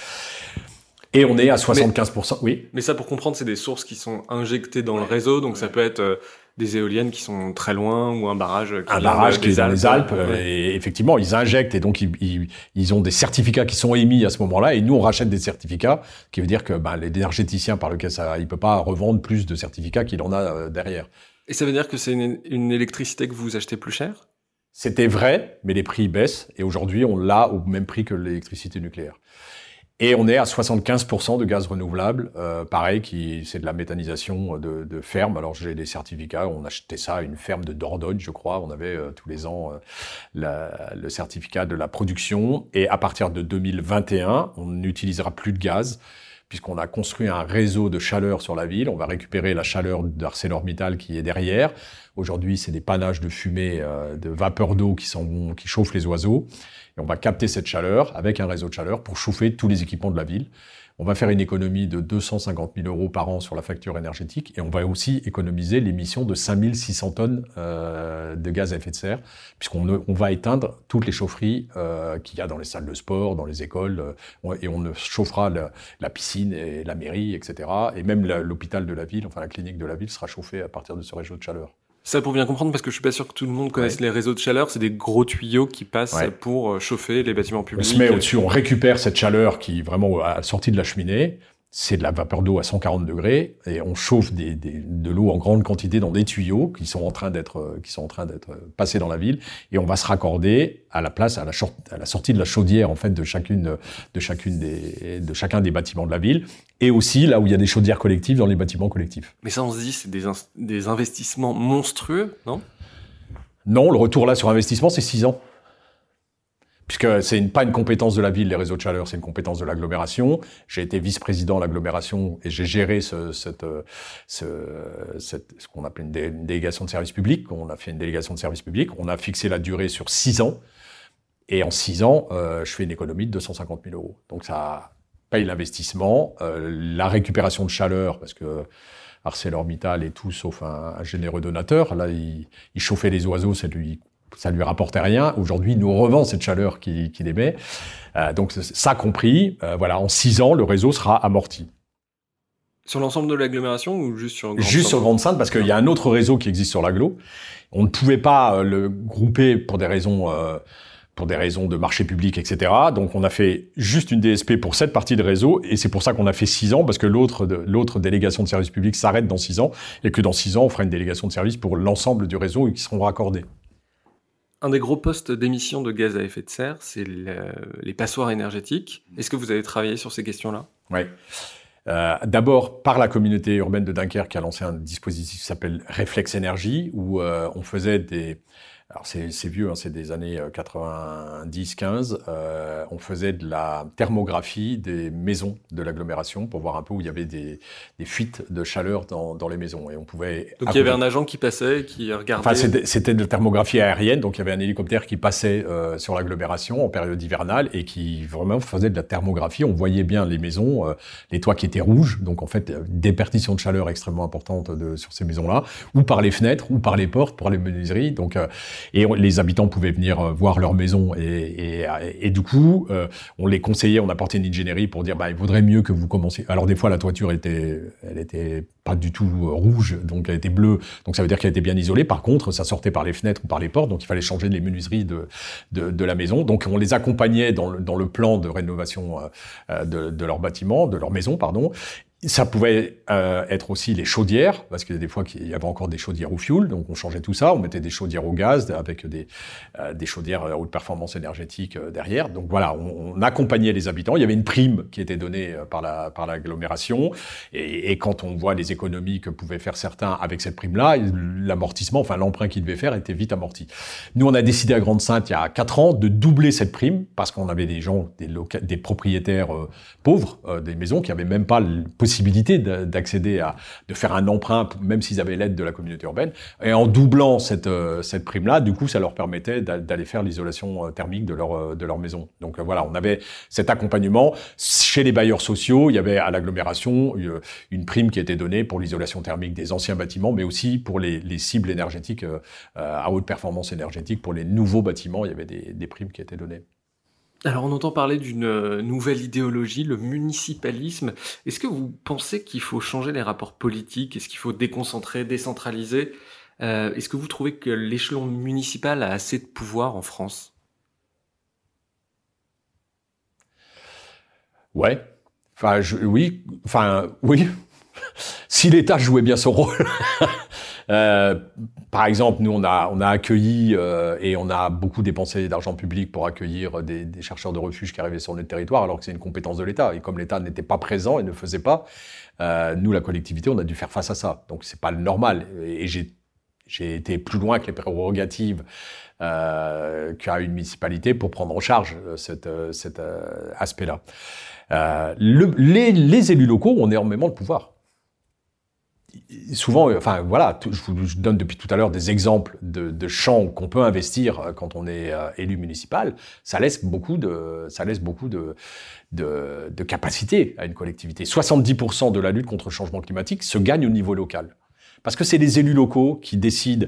Et on est à 75%. oui. Mais ça, pour comprendre, c'est des sources qui sont injectées dans le réseau. Donc, ça peut être des éoliennes qui sont très loin ou un barrage qui un barrage qui est dans les Alpes et effectivement ils injectent et donc ils, ils, ont des certificats qui sont émis à ce moment-là et nous on rachète des certificats qui veut dire que ben, l'énergéticien par lequel ça il peut pas revendre plus de certificats qu'il en a euh, derrière. Et ça veut dire que c'est une, une électricité que vous achetez plus cher? C'était vrai, mais les prix baissent et aujourd'hui on l'a au même prix que l'électricité nucléaire. Et on est à 75% de gaz renouvelable, euh, pareil, qui c'est de la méthanisation de, de ferme. Alors j'ai des certificats, on achetait ça à une ferme de Dordogne, je crois. On avait euh, tous les ans euh, le certificat de la production. Et à partir de 2021, on n'utilisera plus de gaz puisqu'on a construit un réseau de chaleur sur la ville. On va récupérer la chaleur d'ArcelorMittal qui est derrière. Aujourd'hui, c'est des panaches de fumée, euh, de vapeur d'eau qui, qui chauffent les oiseaux. Et on va capter cette chaleur avec un réseau de chaleur pour chauffer tous les équipements de la ville. On va faire une économie de 250 000 euros par an sur la facture énergétique et on va aussi économiser l'émission de 5600 tonnes euh, de gaz à effet de serre, puisqu'on on va éteindre toutes les chaufferies euh, qu'il y a dans les salles de sport, dans les écoles, euh, et on chauffera la, piscine et la mairie, etc. Et même l'hôpital de la ville, enfin la clinique de la ville sera chauffée à partir de ce réseau de chaleur. Ça pour bien comprendre, parce que je suis pas sûr que tout le monde connaisse les réseaux de chaleur. C'est des gros tuyaux qui passent pour euh, chauffer les bâtiments publics. On se met au-dessus, on récupère cette chaleur qui vraiment à la sortie de la cheminée c'est de la vapeur d'eau à 140 degrés et on chauffe des, des, de l'eau en grande quantité dans des tuyaux qui sont en train d'être euh, qui sont en train d'être passés dans la ville et on va se raccorder à la place à la, à la sortie de la chaudière en fait de chacune de chacune des de chacun des bâtiments de la ville et aussi là où il y a des chaudières collectives dans les bâtiments collectifs. Mais ça on se dit c'est des, des investissements monstrueux, non? Non, le retour là sur investissement c'est 6 ans puisque c'est une, pas une compétence de la ville, les réseaux de chaleur, c'est une compétence de l'agglomération. J'ai été vice-président de l'agglomération et j'ai géré ce, cette, ce, cette, ce qu'on appelle une, délégation de service public. On a fait une délégation de service public. On a fixé la durée sur six ans. Et en six ans, euh, je fais une économie de 250 000 euros. Donc ça paye l'investissement, euh, la récupération de chaleur, parce que ArcelorMittal et tout, sauf un, généreux donateur. Là, il, il chauffait les oiseaux, ça lui ça lui rapportait rien. Aujourd'hui, il nous revend cette chaleur qu'il émet. Euh, donc ça compris, euh, voilà, en six ans, le réseau sera amorti. Sur l'ensemble de l'agglomération ou juste sur Grande Juste sur Grande Sainte, parce qu'il y a un autre réseau qui existe sur l'agglo. On ne pouvait pas euh, le grouper pour des raisons euh, pour des raisons de marché public, etc. Donc on a fait juste une DSP pour cette partie de réseau, et c'est pour ça qu'on a fait six ans, parce que l'autre l'autre délégation de service public s'arrête dans six ans, et que dans six ans, on fera une délégation de service pour l'ensemble du réseau et qui seront raccordés. Un des gros postes d'émissions de gaz à effet de serre, c'est les passoires énergétiques. Est-ce que vous avez travaillé sur ces questions-là? Oui. Euh, D'abord par la communauté urbaine de Dunkerque qui a lancé un dispositif qui s'appelle Réflexe Énergie, où euh, on faisait des, alors c'est vieux, hein, c'est des années 90-15, euh, euh, on faisait de la thermographie des maisons de l'agglomération pour voir un peu où il y avait des, des fuites de chaleur dans, dans, les maisons. Et on pouvait donc il y avait un agent qui passait, qui regardait. Enfin c'était de la thermographie aérienne, donc il y avait un hélicoptère qui passait euh, sur l'agglomération en période hivernale et qui vraiment faisait de la thermographie. On voyait bien les maisons, euh, les toits qui étaient rouges, donc en fait des perditions de chaleur extrêmement importantes de, sur ces maisons-là, ou par les fenêtres, ou par les portes, pour les menuiseries. Donc et les habitants pouvaient venir euh, voir leur maison et, et, et du coup, euh, on les conseillait, on apportait une ingénierie pour dire, bah, il vaudrait mieux que vous commenciez. Alors des fois, la toiture était, elle était pas du tout euh, rouge, donc elle était bleue, donc ça veut dire qu'elle était bien isolée. Par contre, ça sortait par les fenêtres ou par les portes, donc il fallait changer les menuiseries de, de, de la maison. Donc on les accompagnait dans le, dans le plan de rénovation de, de leur bâtiment, de leur maison, pardon, ça pouvait euh, être aussi les chaudières, parce qu'il y a des fois qu'il y avait encore des chaudières au fioul, donc on changeait tout ça, on mettait des chaudières au gaz avec des, euh, des chaudières à haute performance énergétique euh, derrière. Donc voilà, on, accompagnait les habitants. Il y avait une prime qui était donnée euh, par la par l'agglomération, et, quand on voit les économies que pouvaient faire certains avec cette prime-là, l'amortissement, enfin l'emprunt qu'ils devaient faire était vite amorti. Nous, on a décidé à Grande-Sainte il y a quatre ans de doubler cette prime parce qu'on avait des gens, des, des propriétaires pauvres, des maisons qui avaient même pas le d'accéder à, de faire un emprunt, même s'ils avaient l'aide de la communauté urbaine. Et en doublant cette, euh, cette prime-là, du coup, ça leur permettait d'aller faire l'isolation euh, thermique de leur, euh, de leur maison. Donc voilà, on avait cet accompagnement. Chez les bailleurs sociaux, il y avait à l'agglomération une prime qui était donnée pour l'isolation thermique des anciens bâtiments, mais aussi pour les, les cibles énergétiques à haute performance énergétique. Pour les nouveaux bâtiments, il y avait des primes qui étaient données. Alors on entend parler d'une euh, nouvelle idéologie, le municipalisme. Est-ce que vous pensez qu'il faut changer les rapports politiques? Est-ce qu'il faut déconcentrer, décentraliser? Euh, Est-ce que vous trouvez que l'échelon municipal a assez de pouvoir en France? Ouais. Enfin, oui. Enfin, oui. *laughs* si l'État jouait bien son rôle. *laughs* Euh, par exemple, nous, on a, accueilli euh, et on a beaucoup dépensé d'argent public pour accueillir des, chercheurs de refuge qui arrivaient sur notre territoire, alors que c'est une compétence de l'État. Et comme l'État n'était pas présent et ne faisait pas, euh, nous, la collectivité, on a dû faire face à ça. Donc, c'est pas normal. Et, j'ai été plus loin que les prérogatives qu'a une municipalité pour prendre en charge cet, aspect-là. Le, les, les élus locaux ont énormément de pouvoir souvent, enfin voilà, je vous donne depuis tout à l'heure des exemples de, champs qu'on peut investir euh, quand on est euh, élu municipal. Ça laisse beaucoup de, ça laisse beaucoup de, de, de capacité à une collectivité. 70% de la lutte contre le changement climatique se gagne au niveau local. Parce que c'est les élus locaux qui décident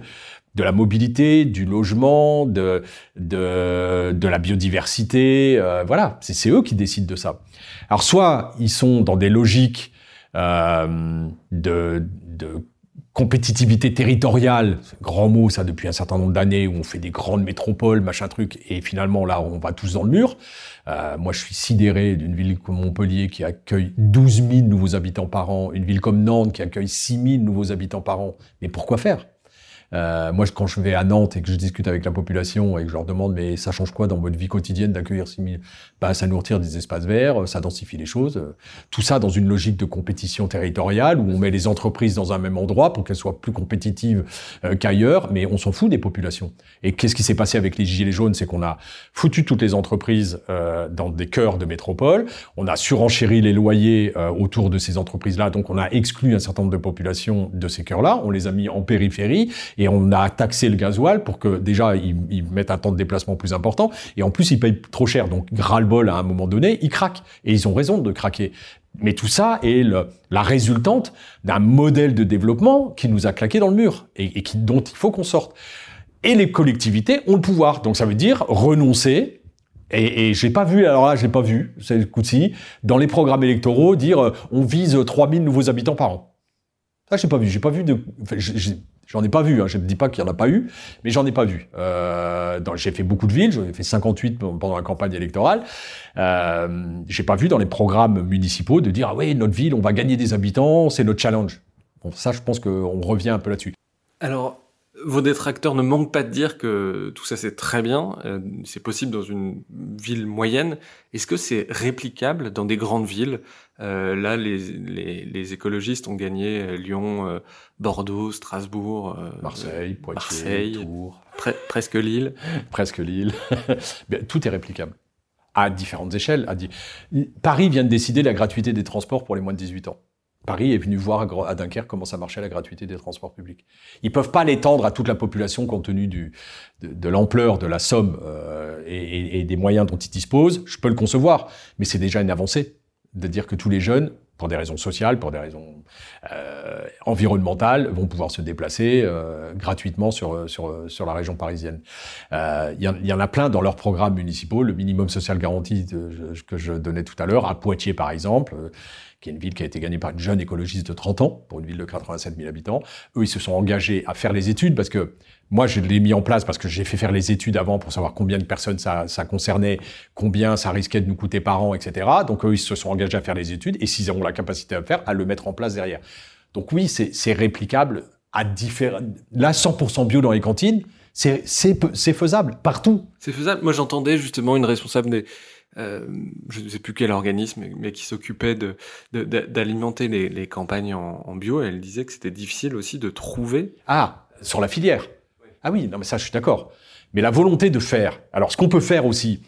de la mobilité, du logement, de, de, de la biodiversité. Euh, voilà, c'est eux qui décident de ça. Alors soit ils sont dans des logiques euh, de, compétitivité territoriale, grand mot ça depuis un certain nombre d'années où on fait des grandes métropoles, machin truc, et finalement là on va tous dans le mur. Euh, moi je suis sidéré d'une ville comme Montpellier qui accueille 12 000 nouveaux habitants par an, une ville comme Nantes qui accueille 6 000 nouveaux habitants par an. Mais pourquoi faire? Euh, moi, quand je vais à Nantes et que je discute avec la population et que je leur demande, mais ça change quoi dans votre vie quotidienne d'accueillir 6000 bah, Ça nous retire des espaces verts, ça densifie les choses. Tout ça dans une logique de compétition territoriale où on met les entreprises dans un même endroit pour qu'elles soient plus compétitives euh, qu'ailleurs, mais on s'en fout des populations. Et qu'est-ce qui s'est passé avec les gilets jaunes? C'est qu'on a foutu toutes les entreprises euh, dans des cœurs de métropole, on a surenchéri les loyers euh, autour de ces entreprises-là, donc on a exclu un certain nombre de populations de ces cœurs-là, on les a mis en périphérie, on a taxé le gasoil pour que déjà ils, mettent un temps de déplacement plus important et en plus ils payent trop cher. Donc ras-le-bol à un moment donné, ils craquent et ils ont raison de craquer. Mais tout ça est la résultante d'un modèle de développement qui nous a claqué dans le mur et, et dont il faut qu'on sorte. Et les collectivités ont le pouvoir. Donc ça veut dire renoncer et, et j'ai pas vu, alors là, j'ai pas vu, c'est le coup-ci, dans les programmes électoraux, dire euh, on vise 3000 nouveaux habitants par an. Ça, j'ai pas vu. J'ai pas vu de. J'en ai pas vu, hein. je ne dis pas qu'il n'y en a pas eu, mais j'en ai pas vu. Euh, j'ai fait beaucoup de villes, j'en ai fait 58 pendant la campagne électorale. Euh, j'ai pas vu dans les programmes municipaux de dire ah oui notre ville, on va gagner des habitants, c'est notre challenge. Bon, ça, je pense qu'on revient un peu là-dessus. Alors, vos détracteurs ne manquent pas de dire que tout ça c'est très bien, euh, c'est possible dans une ville moyenne. Est-ce que c'est réplicable dans des grandes villes? Euh, Là, les, les, les, écologistes ont gagné euh, Lyon, euh, Bordeaux, Strasbourg, Marseille, Poitiers, Tours, presque Lille. *laughs* presque Lille. *laughs* tout est réplicable à différentes échelles. À Paris vient de décider la gratuité des transports pour les moins de 18 ans. Paris est venu voir à Dunkerque comment ça marchait la gratuité des transports publics. Ils peuvent pas l'étendre à toute la population compte tenu de, l'ampleur de la somme euh, et, des moyens dont ils disposent. Je peux le concevoir, mais c'est déjà une avancée de dire que tous les jeunes, pour des raisons sociales, pour des raisons euh, environnementales, vont pouvoir se déplacer euh, gratuitement sur, la région parisienne. Il y, en a plein dans leurs programmes municipaux, le minimum social garanti que je donnais tout à l'heure, à Poitiers par exemple qui est une ville qui a été gagnée par une jeune écologiste de 30 ans, pour une ville de 87 000 habitants. Eux, ils se sont engagés à faire les études parce que moi, je l'ai mis en place parce que j'ai fait faire les études avant pour savoir combien de personnes ça, concernait, combien ça risquait de nous coûter par an, etc. Donc eux, ils se sont engagés à faire les études et s'ils ont la capacité à le faire, à le mettre en place derrière. Donc oui, c'est réplicable à différents... Là, 100% bio dans les cantines, c'est faisable partout. C'est faisable. Moi, j'entendais justement une responsable des, euh, je ne sais plus quel organisme, mais, qui s'occupait de, d'alimenter les, les, campagnes en, en, bio. Et elle disait que c'était difficile aussi de trouver. Ah, sur la filière. Ah oui, non mais ça, je suis d'accord. Mais la volonté de faire. Alors, ce qu'on peut faire aussi,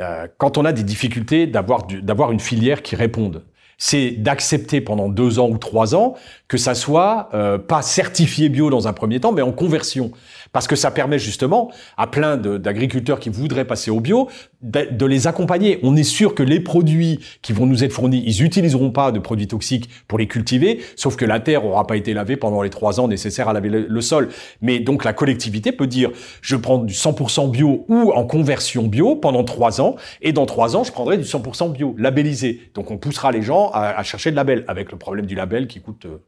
euh, quand on a des difficultés d'avoir d'avoir une filière qui réponde, c'est d'accepter pendant deux ans ou trois ans que ça soit euh, pas certifié bio dans un premier temps, mais en conversion parce que ça permet justement à plein d'agriculteurs qui voudraient passer au bio de, les accompagner. On est sûr que les produits qui vont nous être fournis, ils n'utiliseront pas de produits toxiques pour les cultiver, sauf que la terre aura pas été lavée pendant les trois ans nécessaires à laver le, sol. Mais donc la collectivité peut dire, je prends du 100% bio ou en conversion bio pendant trois ans, et dans trois ans, je prendrai du 100% bio, labellisé. Donc on poussera les gens à, à chercher le label, avec le problème du label qui coûte euh,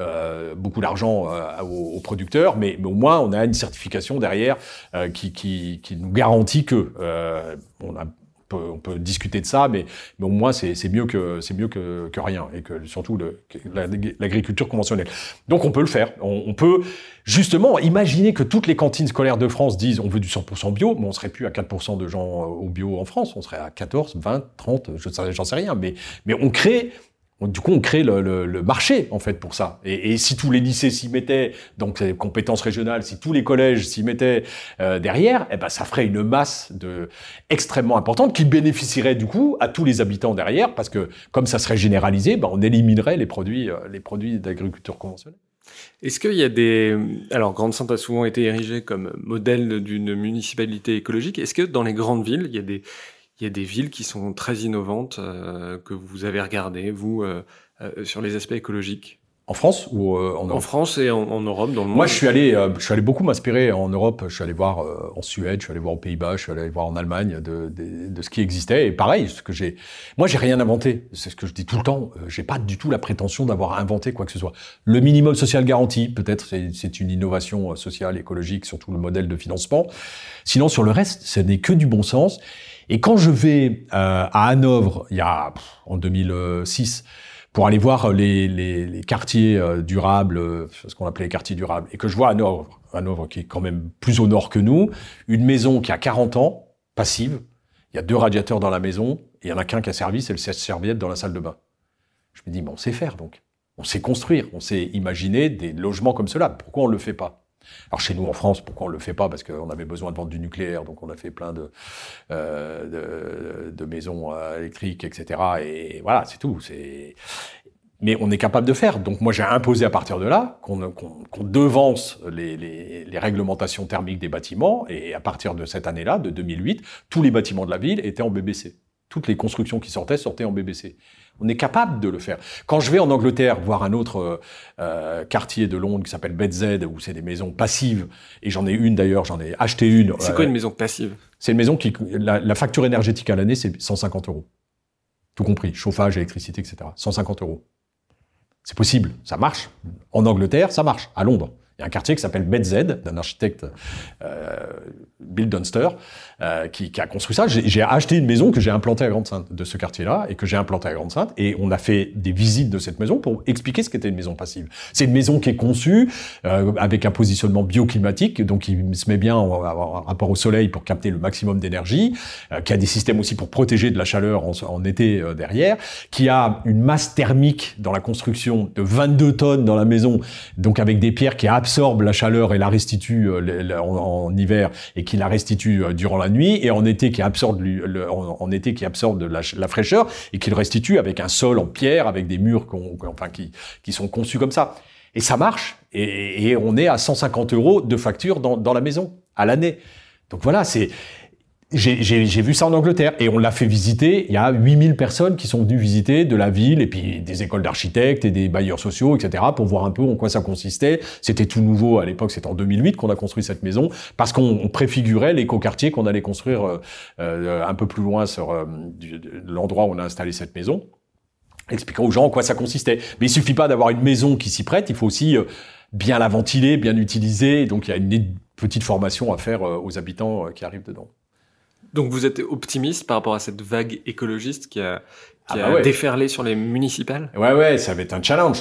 euh, beaucoup d'argent euh, aux, producteurs, mais, au moins on a une certification derrière euh, qui, nous garantit que on, peut, discuter de ça, mais, au moins c'est mieux que mieux que, rien et que surtout l'agriculture conventionnelle. Donc on peut le faire. On, peut justement imaginer que toutes les cantines scolaires de France disent on veut du 100% bio, mais on serait plus à 4% de gens au bio en France, on serait à 14, 20, 30, je j'en sais rien, mais on crée du coup, on crée le, marché en fait pour ça. Et, si tous les lycées s'y mettaient, donc les compétences régionales, si tous les collèges s'y mettaient euh, derrière, eh ben ça ferait une masse de extrêmement importante qui bénéficierait du coup à tous les habitants derrière, parce que comme ça serait généralisé, ben, on éliminerait les produits, euh, les produits d'agriculture conventionnelle. Est-ce qu'il y a des... Alors, Grande-Sainte a souvent été érigée comme modèle d'une municipalité écologique. Est-ce que dans les grandes villes, il y a des, il y a des villes qui sont très innovantes euh, que vous avez regardées, vous, euh, euh, sur les aspects écologiques? En France ou en Europe? En France et en, Europe, dans le monde. Moi, je suis allé, je suis allé beaucoup m'inspirer en Europe. Je suis allé voir en Suède, je suis allé voir aux Pays-Bas, je suis allé voir en Allemagne de, de, de, ce qui existait. Et pareil, ce que j'ai, moi, j'ai rien inventé. C'est ce que je dis tout le temps. J'ai pas du tout la prétention d'avoir inventé quoi que ce soit. Le minimum social garanti, peut-être, c'est une innovation sociale, écologique, surtout le modèle de financement. Sinon, sur le reste, ce n'est que du bon sens. Et quand je vais euh, à Hanovre, il y a en 2006, pour aller voir les, quartiers euh, durables, euh, ce qu'on appelait les quartiers durables, et que je vois Hanovre, Hanovre qui est quand même plus au nord que nous, une maison qui a 40 ans, passive, il y a deux radiateurs dans la maison, et il y en a qu'un qui a servi, c'est le serviette dans la salle de bain. Je me dis, bon, on sait faire donc. On sait construire, on sait imaginer des logements comme cela. Pourquoi on ne le fait pas? Alors chez nous en France, pourquoi on le fait pas? Parce qu'on avait besoin de vendre du nucléaire, donc on a fait plein de, euh, de, maisons euh, électriques, etc. Et voilà, c'est tout. Mais on est capable de faire. Donc moi j'ai imposé à partir de là qu'on qu devance les, les, réglementations thermiques des bâtiments et à partir de cette année-là, de 2008, tous les bâtiments de la ville étaient en BBC. Toutes les constructions qui sortaient sortaient en BBC. On est capable de le faire. Quand je vais en Angleterre voir un autre euh, euh quartier de Londres qui s'appelle BZ, où c'est des maisons passives, et j'en ai une d'ailleurs, j'en ai acheté une. C'est quoi une maison passive? C'est une maison qui, la, la facture énergétique à l'année, c'est 150 euros. Tout compris, chauffage, électricité, etc. 150 euros. C'est possible, ça marche. En Angleterre, ça marche. À Londres, Il y a un quartier qui s'appelle BZ, d'un architecte euh, Bill Dunster, euh, qui, qui, a construit ça. J'ai acheté une maison que j'ai implantée à Grande-Sainte, de ce quartier-là, et que j'ai implantée à Grande-Sainte, et on a fait des visites de cette maison pour expliquer ce qu'était une maison passive. C'est une maison qui est conçue euh, avec un positionnement bioclimatique, donc qui se met bien en, rapport au soleil pour capter le maximum d'énergie, euh, qui a des systèmes aussi pour protéger de la chaleur en, en été euh, derrière, qui a une masse thermique dans la construction de 22 tonnes dans la maison, donc avec des pierres qui absorbent la chaleur et la restituent euh, en, hiver et qui la restituent durant la nuit, et en été qui absorbe, en, été qui absorbe de la, la, fraîcheur et qui le restitue avec un sol en pierre, avec des murs enfin, qui, qui sont conçus comme ça. Et ça marche. Et, et on est à 150 euros de facture dans, dans la maison à l'année. Donc voilà, c'est j'ai vu ça en Angleterre et on l'a fait visiter. Il y a 8000 personnes qui sont venues visiter de la ville et puis des écoles d'architectes et des bailleurs sociaux, etc. pour voir un peu en quoi ça consistait. C'était tout nouveau à l'époque, c'était en 2008 qu'on a construit cette maison parce qu'on préfigurait l'écoquartier qu'on allait construire euh, euh, un peu plus loin sur euh, l'endroit où on a installé cette maison, expliquant aux gens en quoi ça consistait. Mais il suffit pas d'avoir une maison qui s'y prête, il faut aussi euh, bien la ventiler, bien l'utiliser. Donc il y a une petite formation à faire euh, aux habitants qui arrivent dedans. Donc vous êtes optimiste par rapport à cette vague écologiste qui a, qui ah bah a ouais. déferlé sur les municipales? Ouais, ouais, ça va être un challenge.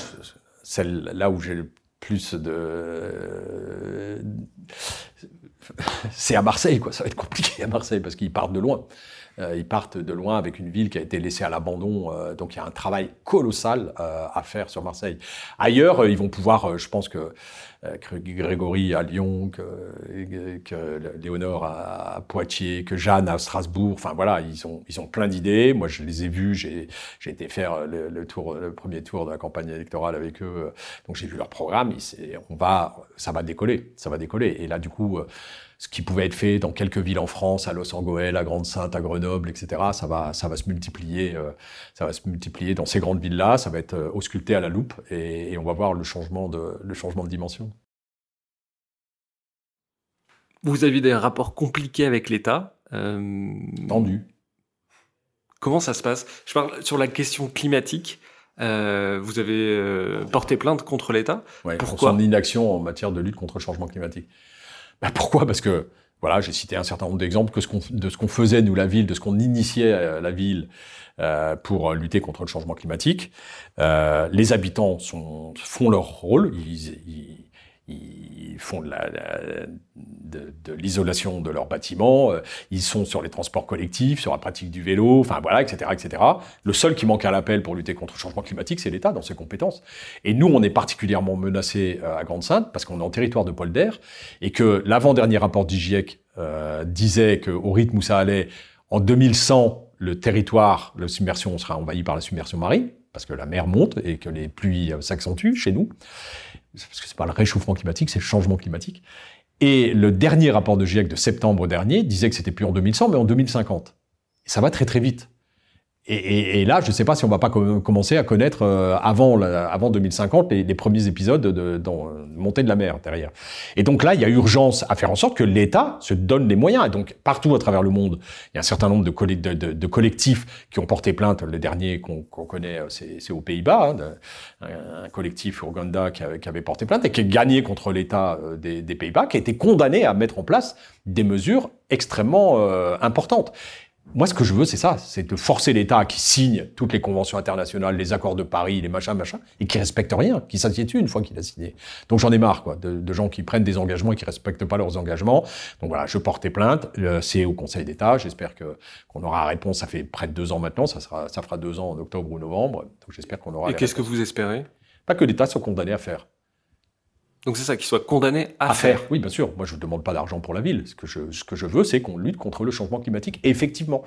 Celle là où j'ai le plus de... C'est à Marseille, quoi. Ça va être compliqué à Marseille parce qu'ils partent de loin. Euh, ils partent de loin avec une ville qui a été laissée à l'abandon. Euh, donc il y a un travail colossal euh, à faire sur Marseille. Ailleurs, ils vont pouvoir, je pense que Grégory à Lyon, que, Léonore à, Poitiers, que Jeanne à Strasbourg. Enfin voilà, ils ont ils ont plein d'idées. Moi, je les ai vus. J'ai été faire le, le premier tour de la campagne électorale avec eux. Donc j'ai vu leur programme. On va, ça va décoller, ça va décoller. Et là, du coup ce qui pouvait être fait dans quelques villes en France, à Los Angeles, à Grande-Sainte, à Grenoble, etc. Ça va, ça va se multiplier, euh, ça va se multiplier dans ces grandes villes-là. Ça va être euh, ausculté à la loupe et, et, on va voir le changement de, le changement de dimension. Vous avez des rapports compliqués avec l'État. Euh... Tendu. Comment ça se passe? Je parle sur la question climatique. Euh, vous avez euh, porté plainte contre l'État. Ouais, Pourquoi? pour son inaction en matière de lutte contre le changement climatique. Bah pourquoi? Parce que voilà, j'ai cité un certain nombre d'exemples de ce qu'on faisait nous la ville, de ce qu'on initiait euh, la ville euh, pour lutter contre le changement climatique. Euh, les habitants font leur rôle, ils font de, la, de, de l'isolation de leurs bâtiments, euh, ils sont sur les transports collectifs, sur la pratique du vélo, enfin voilà, etc., etc. Le seul qui manque à l'appel pour lutter contre le changement climatique, c'est l'État dans ses compétences. Et nous, on est particulièrement menacés euh, à Grande-Sainte parce qu'on est en territoire de polder et que l'avant-dernier rapport du GIEC euh, disait qu'au rythme où ça allait, en 2100, le territoire, la submersion sera envahi par la submersion marine parce que la mer monte et que les pluies s'accentuent chez nous parce que c'est pas le réchauffement climatique, c'est le changement climatique. Et le dernier rapport de GIEC de septembre dernier disait que c'était plus en 2100, mais en 2050. Et ça va très très vite. Et, là, je ne sais pas si on va pas com commencer à connaître euh, avant, la, avant 2050 les, premiers épisodes de, de, de, montée de la mer derrière. Et donc là, il y a urgence à faire en sorte que l'État se donne les moyens. Et donc partout à travers le monde, il y a un certain nombre de, collectifs qui ont porté plainte. Le dernier qu'on qu connaît, euh, c'est aux Pays-Bas, hein, un, collectif Ouganda qui, qui, avait porté plainte et qui a gagné contre l'État euh, des, des Pays-Bas, qui a été condamné à mettre en place des mesures extrêmement euh, importantes. Moi, ce que je veux, c'est ça, c'est de forcer l'État qui signe toutes les conventions internationales, les accords de Paris, les machins, machins, et qui respecte rien, qui s'assied une fois qu'il a signé. Donc j'en ai marre, quoi, de, de, gens qui prennent des engagements et qui respectent pas leurs engagements. Donc voilà, je portais plainte, c'est au Conseil d'État. J'espère que qu'on aura réponse. Ça fait près de deux ans maintenant, ça sera, ça fera deux ans en octobre ou novembre. Donc j'espère qu'on aura. Et qu'est-ce que vous espérez? Pas que l'État soit condamné à faire. Donc c'est ça, qu'il soit condamné à, à faire. faire. Oui, bien sûr. Moi, je ne demande pas d'argent pour la ville. Ce que je, ce que je veux, c'est qu'on lutte contre le changement climatique. Et effectivement,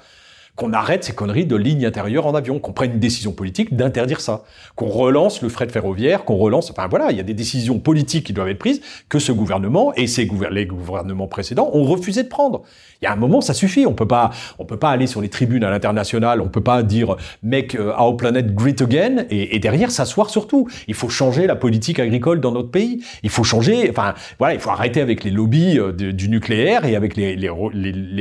qu'on arrête ces conneries de ligne intérieure en avion, qu'on prenne une décision politique d'interdire ça, qu'on relance le fret ferroviaire, qu'on relance, enfin voilà, il y a des décisions politiques qui doivent être prises que ce gouvernement et ces les gouvernements précédents ont refusé de prendre. Il y a un moment, ça suffit. On peut pas, on peut pas aller sur les tribunes à l'international. On peut pas dire make uh, our planet great again et, derrière s'asseoir sur tout. Il faut changer la politique agricole dans notre pays. Il faut changer. Enfin, voilà, il faut arrêter avec les lobbies euh, du nucléaire et avec les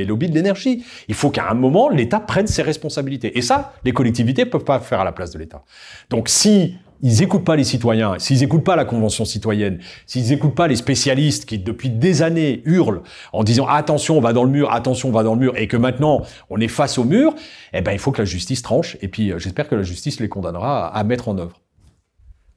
lobbies de l'énergie. Il faut qu'à un moment l'État prenne ses responsabilités. Et ça, les collectivités peuvent pas faire à la place de l'État. Donc si ils écoutent pas les citoyens, s'ils écoutent pas la convention citoyenne, s'ils écoutent pas les spécialistes qui depuis des années hurlent en disant attention on va dans le mur, attention on va dans le mur, et que maintenant on est face au mur, eh ben il faut que la justice tranche. Et puis euh, j'espère que la justice les condamnera à mettre en œuvre.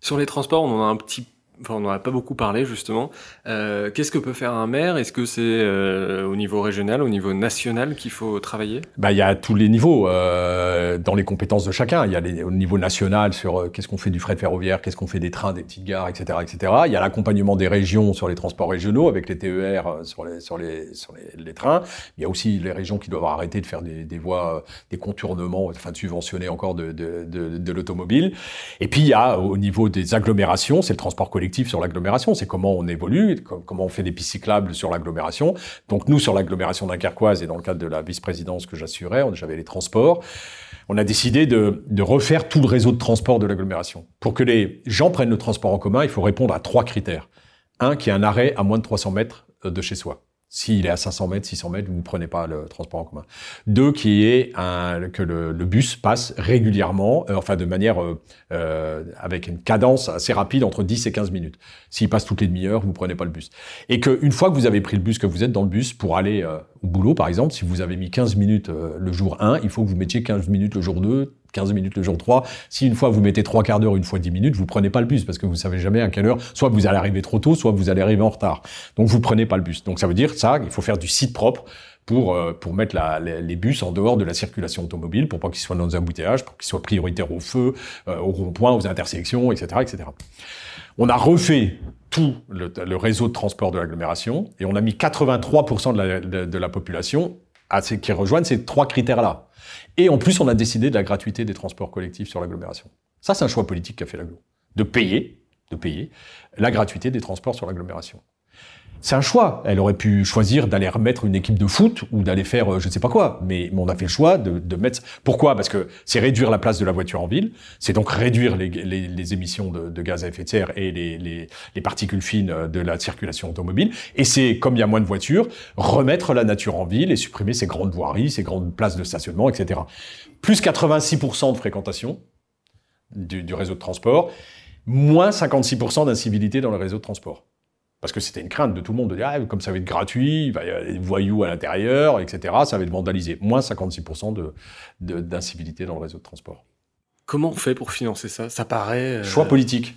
Sur les transports, on en a un petit On n'en a pas beaucoup parlé justement. Euh, Qu'est-ce que peut faire un maire? Est-ce que c'est euh, au niveau régional, au niveau national qu'il faut travailler? Bah, Il y a tous les niveaux euh, dans les compétences de chacun. Il y a au niveau national sur qu'est-ce qu'on fait du fret ferroviaire, qu'est-ce qu'on fait des trains, des petites gares, etc. etc. Il y a l'accompagnement des régions sur les transports régionaux avec les TER sur les, sur les, sur les, trains. Il y a aussi les régions qui doivent arrêter de faire des, voies, des contournements, enfin de subventionner encore de, de, de l'automobile. Et puis il y a au niveau des agglomérations, c'est le transport collectif sur l'agglomération, c'est comment on évolue, comment on fait des pistes cyclables sur l'agglomération. Donc nous, sur l'agglomération dunkerquoise et dans le cadre de la vice-présidence que j'assurais, j'avais les transports, on a décidé de, de, refaire tout le réseau de transport de l'agglomération. Pour que les gens prennent le transport en commun, il faut répondre à trois critères. Un, qui est un arrêt à moins de 300 mètres de chez soi. S'il est à 500 mètres, 600 mètres, vous ne prenez pas le transport en commun. Deux, qui est un, que le, le, bus passe régulièrement, euh, enfin de manière euh, euh, avec une cadence assez rapide entre 10 et 15 minutes. S'il passe toutes les demi-heures, vous ne prenez pas le bus. Et qu'une fois que vous avez pris le bus, que vous êtes dans le bus pour aller euh, au boulot, par exemple, si vous avez mis 15 minutes euh, le jour 1, il faut que vous mettiez 15 minutes le jour 2, 15 minutes le jour 3. Si une fois vous mettez trois quarts d'heure, une fois 10 minutes, vous prenez pas le bus parce que vous savez jamais à quelle heure, soit vous allez arriver trop tôt, soit vous allez arriver en retard. Donc vous prenez pas le bus. Donc ça veut dire ça, il faut faire du site propre pour, euh, pour mettre les, les, bus en dehors de la circulation automobile, pour pas qu'ils soient dans des embouteillages, pour qu'ils soient prioritaires au feu, euh, au rond-point, aux intersections, etc., etc. On a refait tout le, le réseau de transport de l'agglomération et on a mis 83% de la, de, de la population à qui rejoignent ces trois critères-là. Et en plus, on a décidé de la gratuité des transports collectifs sur l'agglomération. Ça, c'est un choix politique qu'a fait l'agglo. De payer, de payer la gratuité des transports sur l'agglomération. C'est un choix. Elle aurait pu choisir d'aller remettre une équipe de foot ou d'aller faire euh, je ne sais pas quoi. Mais, on a fait le choix de, mettre. Pourquoi? Parce que c'est réduire la place de la voiture en ville. C'est donc réduire les, émissions de, gaz à effet de serre et les, les, particules fines de la circulation automobile. Et c'est comme il y a moins de voitures, remettre la nature en ville et supprimer ces grandes voiries, ces grandes places de stationnement, etc. Plus 86% de fréquentation du, du réseau de transport, moins 56% d'incivilité dans le réseau de transport. Parce que c'était une crainte de tout le monde de dire, ah, comme ça va être gratuit, il va y avoir des voyous à l'intérieur, etc., ça va être vandalisé. Moins 56% de, de, d'incivilité dans le réseau de transport. Comment on fait pour financer ça? Ça paraît... Euh... Choix politique.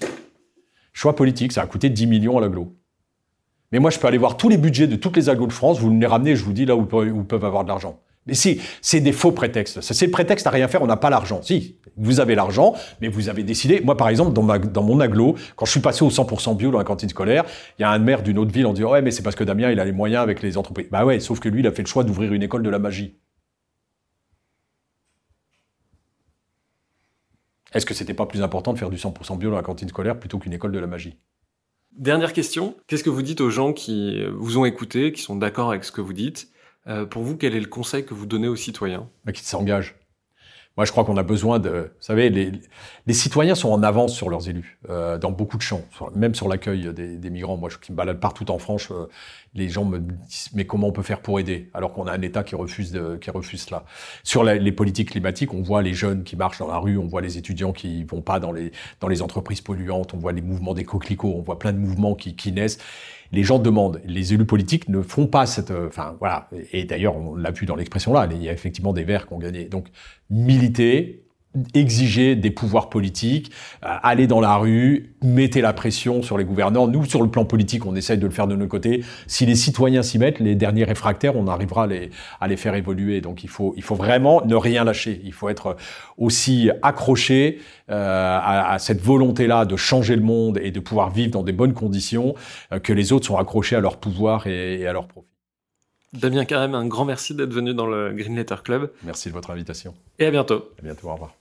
Choix politique, ça a coûté 10 millions à l'agglo. Mais moi, je peux aller voir tous les budgets de toutes les agglos de France, vous me les ramenez, je vous dis là où, où peuvent avoir de l'argent. C'est des faux prétextes. C'est le prétexte à rien faire, on n'a pas l'argent. Si, vous avez l'argent, mais vous avez décidé. Moi, par exemple, dans, dans mon aglo, quand je suis passé au 100% bio dans la cantine scolaire, il y a un maire d'une autre ville en disant, ouais, mais c'est parce que Damien, il a les moyens avec les entreprises. Bah ouais, sauf que lui, il a fait le choix d'ouvrir une école de la magie. Est-ce que c'était pas plus important de faire du 100% bio dans la cantine scolaire plutôt qu'une école de la magie? Dernière question. Qu'est-ce que vous dites aux gens qui vous ont écouté, qui sont d'accord avec ce que vous dites? Euh, pour vous, quel est le conseil que vous donnez aux citoyens bah, Qui s'engagent. Moi, je crois qu'on a besoin de... Vous savez, les, citoyens sont en avance sur leurs élus, euh, dans beaucoup de champs, même sur l'accueil des, migrants. Moi, je, me balade partout en France, euh, les gens me disent, mais comment on peut faire pour aider? Alors qu'on a un État qui refuse, qui refuse cela. Sur les politiques climatiques, on voit les jeunes qui marchent dans la rue, on voit les étudiants qui vont pas dans les, dans les entreprises polluantes, on voit les mouvements des coquelicots, on voit plein de mouvements qui, qui naissent les gens demandent. Les élus politiques ne font pas cette, enfin voilà. Et d'ailleurs, on l'a vu dans l'expression là. Il y a effectivement des verts qui ont gagné. Donc militer, exiger des pouvoirs politiques, euh, aller dans la rue, mettez la pression sur les gouverneurs. Nous, sur le plan politique, on essaye de le faire de notre côté. Si les citoyens s'y mettent, les derniers réfractaires, on arrivera à les, à les faire évoluer. Donc il faut, il faut vraiment ne rien lâcher. Il faut être aussi accroché euh, à, à, cette volonté-là de changer le monde et de pouvoir vivre dans des bonnes conditions, euh, que les autres sont accrochés à leur pouvoir et, et à leur profit. Damien Carême, un grand merci d'être venu dans le Green Letter Club. Merci de votre invitation. Et à bientôt. À bientôt, au revoir.